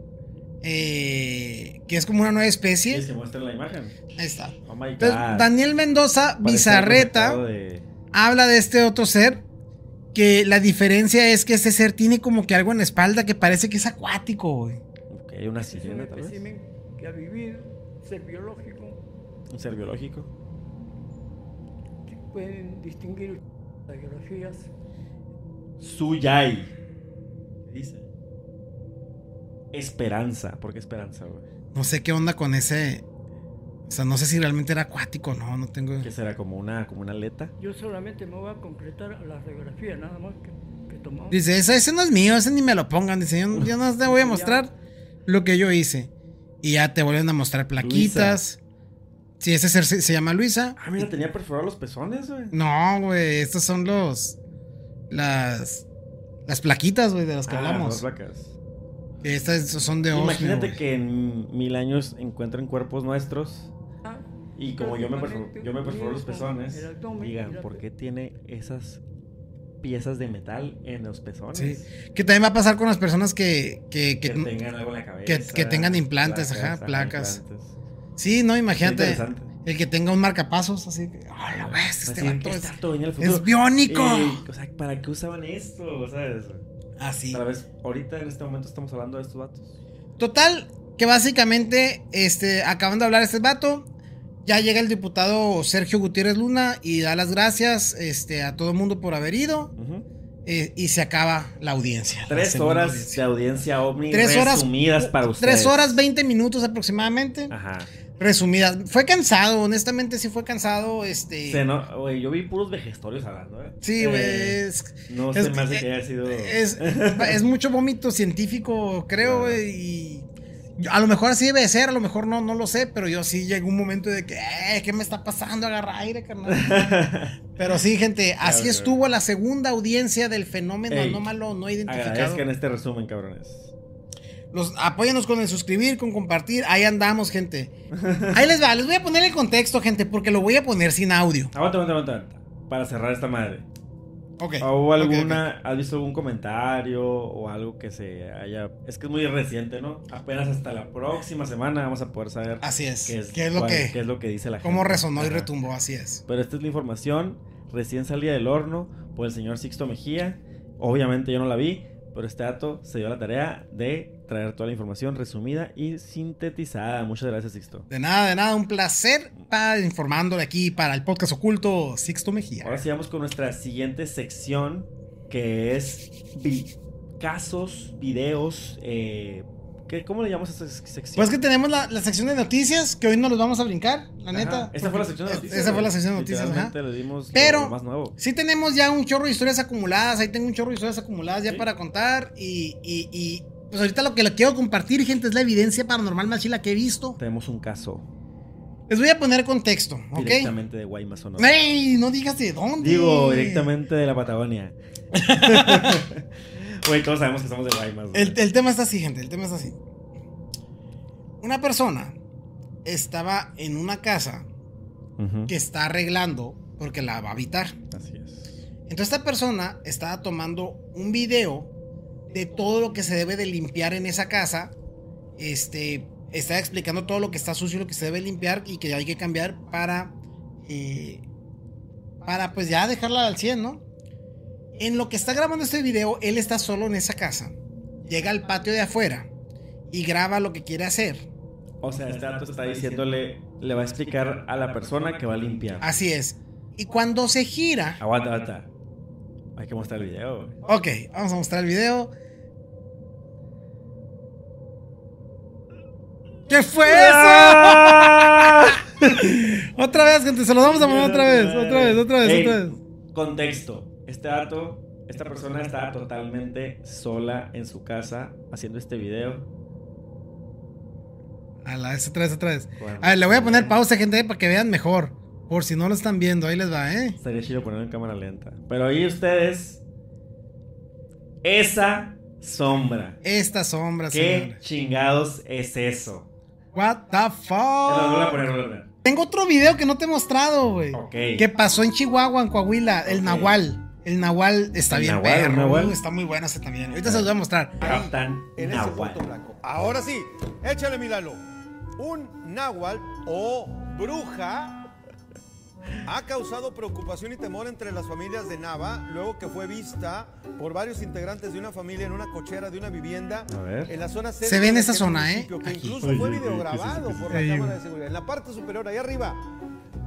eh, que es como una nueva
¿Quieres
especie.
que muestre la imagen?
Ahí está.
Oh my
Entonces,
God.
Daniel Mendoza
Parece
Bizarreta
de-
habla de este otro ser, que la diferencia es que este ser tiene como que algo en la espalda que parece que es acuático, güey.
Ok, una
Es un
sirena, vez.
espécimen que ha vivido, ser biológico,
Un ser biológico.
pueden distinguir radiografías.
Suyai. ¿Qué dice? Esperanza. ¿Por qué esperanza, güey?
No sé qué onda con ese... O sea, no sé si realmente era acuático, no, no tengo...
¿Qué será? ¿Como una, como una aleta?
Yo solamente me voy a concretar la radiografía, nada más que, que tomamos.
Dice, ese, ese no es mío, ese ni me lo pongan. Dice, yo, yo no te voy a mostrar lo que yo hice. Y ya te vuelven a mostrar plaquitas. Sí, ese ser se, se llama Luisa.
Ah, mira, tenía perforados los pezones, güey.
No, güey, estos son los... Las... Las plaquitas, güey, de las que
Ah,
hablamos.
dos vacas.
Estas son de osmio,
Imagínate que en mil años encuentren cuerpos nuestros
Ah,
y como yo me, yo me perforo los pezones, digan, ¿por qué tiene esas piezas de metal en los pezones?
Sí. Que también va a pasar con las personas que... Que,
Que,
que-
tengan algo en la cabeza.
que- que tengan implantes, ajá, placas.
implantes.
sí, no, imagínate. El que tenga un marcapasos, así que... ¡Ay, lo ves! Este
Así,
vato es, es biónico.
O sea, ¿para qué usaban esto? ¿Sabes?
Así.
Tal vez ahorita en este momento estamos hablando de estos vatos.
Total, que básicamente, este, acaban de hablar este vato. Ya llega el diputado Sergio Gutiérrez Luna y da las gracias este, a todo el mundo por haber ido. Eh, y se acaba la audiencia.
Tres horas
audiencia.
de audiencia ovni
Tres horas-
resumidas para ustedes.
Tres horas, 20 minutos aproximadamente.
Ajá.
Resumidas. Fue cansado, honestamente sí fue cansado. Este.
Se no, güey, yo vi puros vejestorios hablando, ¿eh?
Sí, güey.
Eh, no
es-
se me hace que haya sido.
es, es mucho vómito científico, creo,
Claro.
Y a lo mejor así debe de ser, a lo mejor no, no lo sé, pero yo sí llegó un momento de que, eh, ¿qué me está pasando? Agarra aire, carnal. Pero sí, gente, así
Claro,
estuvo la segunda audiencia del fenómeno
Ey,
anómalo no identificado.
Agradezcan este resumen, cabrones.
Los, apóyanos con el suscribir, con compartir. Ahí andamos, gente. Ahí les va, les voy a poner el contexto, gente, porque lo voy a poner sin audio.
Aguanta, aguanta, aguanta. Para cerrar esta madre.
Ok.
¿Hubo
ok,
alguna, has visto algún comentario o algo que se haya... Es que es muy reciente, ¿no? Apenas hasta la próxima semana vamos a poder saber.
Así es.
qué es,
¿Qué es lo
cuál-
que,
qué es lo que dice la gente.
cómo resonó y retumbó? Así es.
Pero esta es la información recién salida del horno por el señor Sixto Mejía. Obviamente yo no la vi, Pero este dato se dio la tarea de traer toda la información resumida y sintetizada. Muchas gracias, Sixto.
De nada, de nada, un placer estar informándole aquí para el podcast oculto Sixto Mejía.
Ahora sí vamos con nuestra siguiente sección, que es vi- casos, videos, eh, ¿qué- ¿cómo le llamamos a esta sección?
Pues que tenemos la, la sección de noticias, que hoy no los vamos a brincar, la
Ajá,
neta.
Esta fue la sección de noticias.
Esa fue la sección de noticias, ajá.
Le dimos
Pero-
lo más nuevo.
Sí tenemos ya un chorro de historias acumuladas, ahí tengo un chorro de historias acumuladas ya
Sí.
para contar y, y- y, pues ahorita lo que le quiero compartir, gente, es la evidencia paranormal más chila que he visto.
Tenemos un caso
Les voy a poner contexto, ¿ok?
directamente de Guaymas, Sonora.
¡Ey! No digas de dónde.
Digo, directamente de la Patagonia. Güey, todos sabemos que somos de Guaymas. güey.
El, el tema está así, gente, el tema está así. Una persona estaba en una casa que está arreglando porque la va a habitar.
Así es.
Entonces esta persona estaba tomando un video de todo lo que se debe de limpiar en esa casa. Este, estaba explicando todo lo que está sucio, lo que se debe limpiar y que hay que cambiar para, eh, para pues ya dejarla al 100, ¿no? En lo que está grabando este video, él está solo en esa casa. Llega al patio de afuera y graba lo que quiere hacer.
O sea, este dato está diciéndole, le va a explicar a la persona que va a limpiar.
Así es. Y cuando se gira...
Aguanta, aguanta. Hay que mostrar el video.
Ok, vamos a mostrar el video. ¿Qué fue eso? otra vez, gente, se lo vamos a poner otra vez, otra vez, otra vez, otra vez.
Contexto. Este dato, esta persona está totalmente sola en su casa haciendo este video.
A la vez, otra vez, otra vez.
Bueno,
A ver, le voy a poner pausa, gente, para que vean mejor. Por si no lo están viendo, ahí les va, ¿eh?
Estaría chido ponerlo en cámara lenta. Pero ahí ustedes. Esa sombra.
Esta sombra,
¿Qué chingados es eso?
What the
Te lo voy a
fuck?
poner, voy a poner.
Tengo otro video que no te he mostrado, güey.
Ok.
Que pasó en Chihuahua, en Coahuila, el. Nahual. El Nahual está
El
bien
Nahual, el
perro.
Nahual.
Está muy bueno ese también. Ahorita se los voy a mostrar.
Capitán
en ese
Nahual.
punto blanco. Ahora sí, échale Milano. Un náhuatl o bruja ha causado preocupación y temor entre las familias de Nava luego que fue vista por varios integrantes de una familia en una cochera de una vivienda
A ver.
en la zona
Se ve en esa zona, ¿eh?
municipio, Que
Aquí.
incluso
Oye,
fue videograbado
¿Qué es
por la cámara de seguridad. En la parte superior, allá arriba.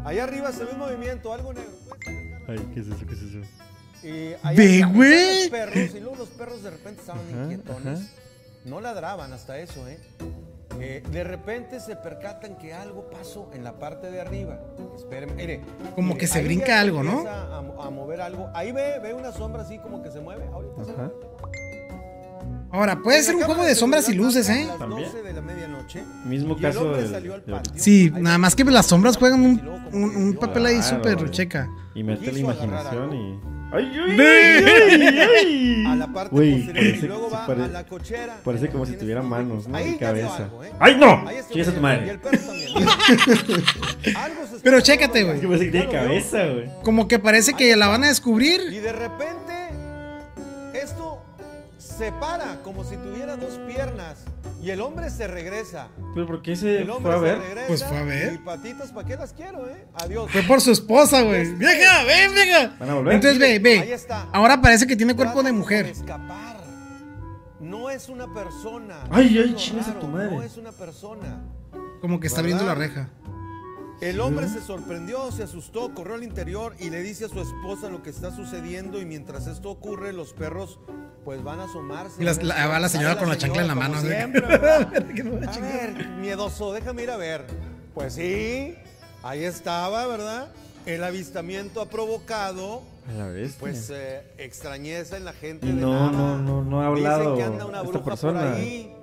Allá arriba se ve un movimiento, algo negro.
Ay, ¿qué es eso? ¿Qué es eso?
Y
Ve, güey.
los perros y luego los perros de repente estaban
Ajá,
inquietones.
ajá.
No ladraban hasta eso, ¿eh? Eh, de repente se percatan que algo pasó en la parte de arriba. Espérenme, mire.
Como
mire,
que se
ahí
brinca
ya
algo, ¿no?
A, a mover algo. Ahí ve, ve una sombra así como que se mueve. Ahorita se
Ajá.
mueve.
Ahora, puede ser un juego de sombras y luces, ¿eh?
Las. 12 de la medianoche.
Mismo
Y el
caso del-
salió al patio.
Sí, nada más que las sombras juegan un, un- un papel ahí
Claro.
súper checa.
Y mete la imaginación y. ¡Ay, ay,
Ve.
ay, ay, ay!
a la parte
Güey,
posterior
parece-
y luego va
pare-
a la cochera.
parece como si tuviera manos, ¿no?
Ahí
cabeza.
algo, ¿eh?
¡Ay, no! Chingas a tu
Y
madre.
el perro también. Mira. Algo se está
Pero chécate, güey.
Es que parece que tiene cabeza, güey.
Como que parece que la van a descubrir.
Y de repente, esto se para como si tuviera dos piernas. Y el hombre se regresa.
¿Pero por qué se
El
fue
hombre
a
se
ver?
regresa.
Pues fue a ver.
Y patitas, ¿para qué las quiero, eh? Adiós.
Fue por su esposa, güey. Vieja, ven, vieja.
¿Van a volver?
Entonces ve,
Ahí
ve.
está.
Ahora parece que tiene cuerpo de mujer.
escapar. No es una persona.
Ay, ay, chingas a tu madre.
No es una persona.
Como que está abriendo la
¿Verdad?
reja.
El hombre se sorprendió, se asustó, corrió al interior y le dice a su esposa lo que está sucediendo y mientras esto ocurre los perros pues van a asomarse.
Y las- la- va la señora con la chancla en la mano,
a ver, miedoso, déjame ir a ver. Pues sí, ahí estaba, ¿verdad? El avistamiento ha provocado
A la vez.
pues eh, extrañeza en la gente de
no, no, no, no ha
Dicen
hablado
que anda una
esta
bruja
persona.
por ahí.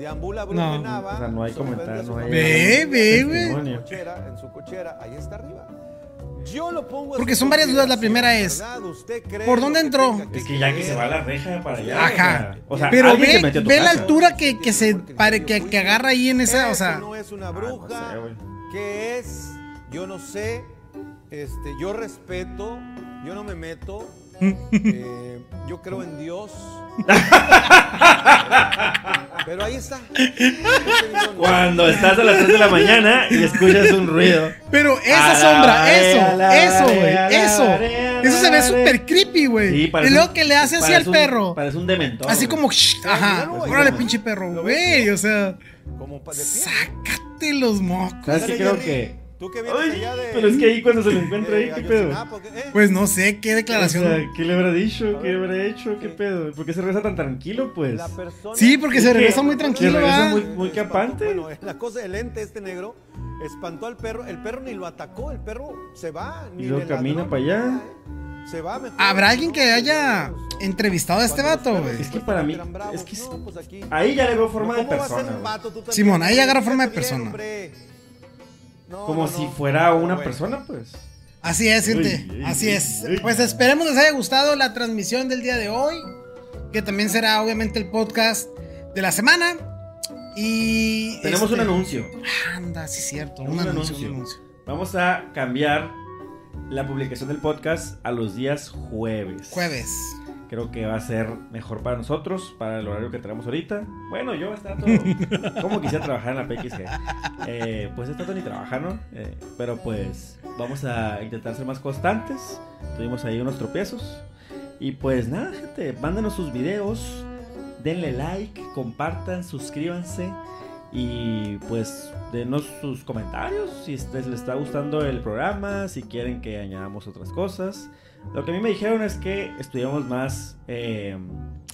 Deambula bruja
No,
en Nava.
o sea, no hay comentario, no hay-.
Ve, ve, güey.
En su cochera, ahí está arriba. Yo lo pongo
Porque son varias dudas. La primera es,
¿verdad? ¿Usted cree
¿por dónde
que
entró?
Es que ya que se va a la reja para allá.
Ajá.
O sea,
Pero ve, ve la altura que, que se pare, que, que agarra ahí en esa, o sea.
no es una
Ah, no
bruja.
sé, güey.
¿Qué es? Yo no sé. Este, yo respeto. Yo no me meto. Eh, yo creo en Dios. Pero ahí está.
Cuando estás a las 3 de la mañana y escuchas un ruido.
Pero esa sombra, eso, eso, güey, eso. se ve súper creepy, güey.
Sí,
y luego que le hace así al
un-
perro.
Parece un dementor.
Así como, shh, ajá. Órale, pinche perro, güey. O sea, sácate los mocos.
¿Sabes qué
Ándale,
creo que.?
Tú que vienes
Ay,
allá de.
pero es que ahí cuando se lo encuentra ahí, ¿qué pedo?
¿Eh?
Pues no sé qué
O
declaración.
sea, ¿qué le habrá dicho? ¿Qué le habrá hecho? ¿Qué pedo? ¿Por qué se regresa tan tranquilo, pues?
La persona-
Sí, porque se regresa muy
se
tranquilo,
regresa
¿verdad?
muy- muy capante.
Bueno, la cosa del ente este negro espantó al perro. El perro ni lo atacó, el perro se va. Ni
Y
ladró,
camina para allá.
¿eh? Se va mejor.
¿Habrá alguien que haya entrevistado a este vato, güey?
Es que para mí- es que
no, pues aquí.
Ahí ya le veo forma de
¿Cómo va a ser
persona.
un
güey.
vato? Tú también,
Simón, ahí agarra forma de persona.
No,
Como
no,
si
no.
fuera una
Bueno.
persona, pues.
Así es, gente.
Ey, ey,
Así
ey,
es.
ey.
Pues esperemos les haya gustado la transmisión del día de hoy. Que también será obviamente el podcast de la semana. Y.
Tenemos
este,
un anuncio.
Anda, sí, cierto. Un,
Un
anuncio,
anuncio.
un anuncio.
Vamos a cambiar la publicación del podcast a los días jueves.
Jueves.
Creo que va a ser mejor para nosotros, para el horario que tenemos ahorita. Bueno, yo está todo. Como quisiera trabajar en la PXG. Eh, pues está todo ni trabajar, ¿no? Eh, pero pues vamos a intentar ser más constantes. Tuvimos ahí unos tropiezos. Y pues nada, gente, mándenos sus videos. Denle like, compartan, suscríbanse. Y pues denos sus comentarios si les está gustando el programa, si quieren que añadamos otras cosas. Lo que a mí me dijeron es que estuviéramos más eh,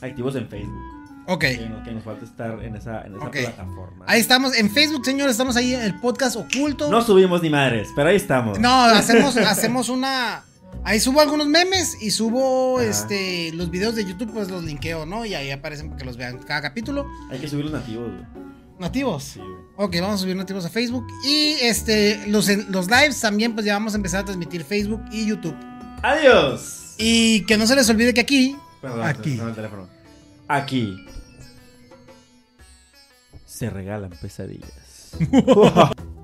activos en Facebook.
Ok.
Que, no- que nos falta estar en esa, en esa
Ok.
plataforma.
Ahí estamos. En Facebook, señores, estamos ahí en el podcast oculto.
No subimos ni madres, pero ahí estamos.
No, hacemos, hacemos una. Ahí subo algunos memes y subo
Ajá.
este los videos de YouTube, pues los linkeo, ¿no? Y ahí aparecen para que los vean cada capítulo.
Hay que subir los nativos, güey.
Nativos.
Sí, güey.
Ok, vamos a subir nativos a Facebook. Y este, los, los lives también, pues ya vamos a empezar a transmitir Facebook y YouTube.
¡Adiós!
Y que no se les olvide que aquí.
Perdón,
Aquí.
perdón, el teléfono. Aquí. Se regalan pesadillas.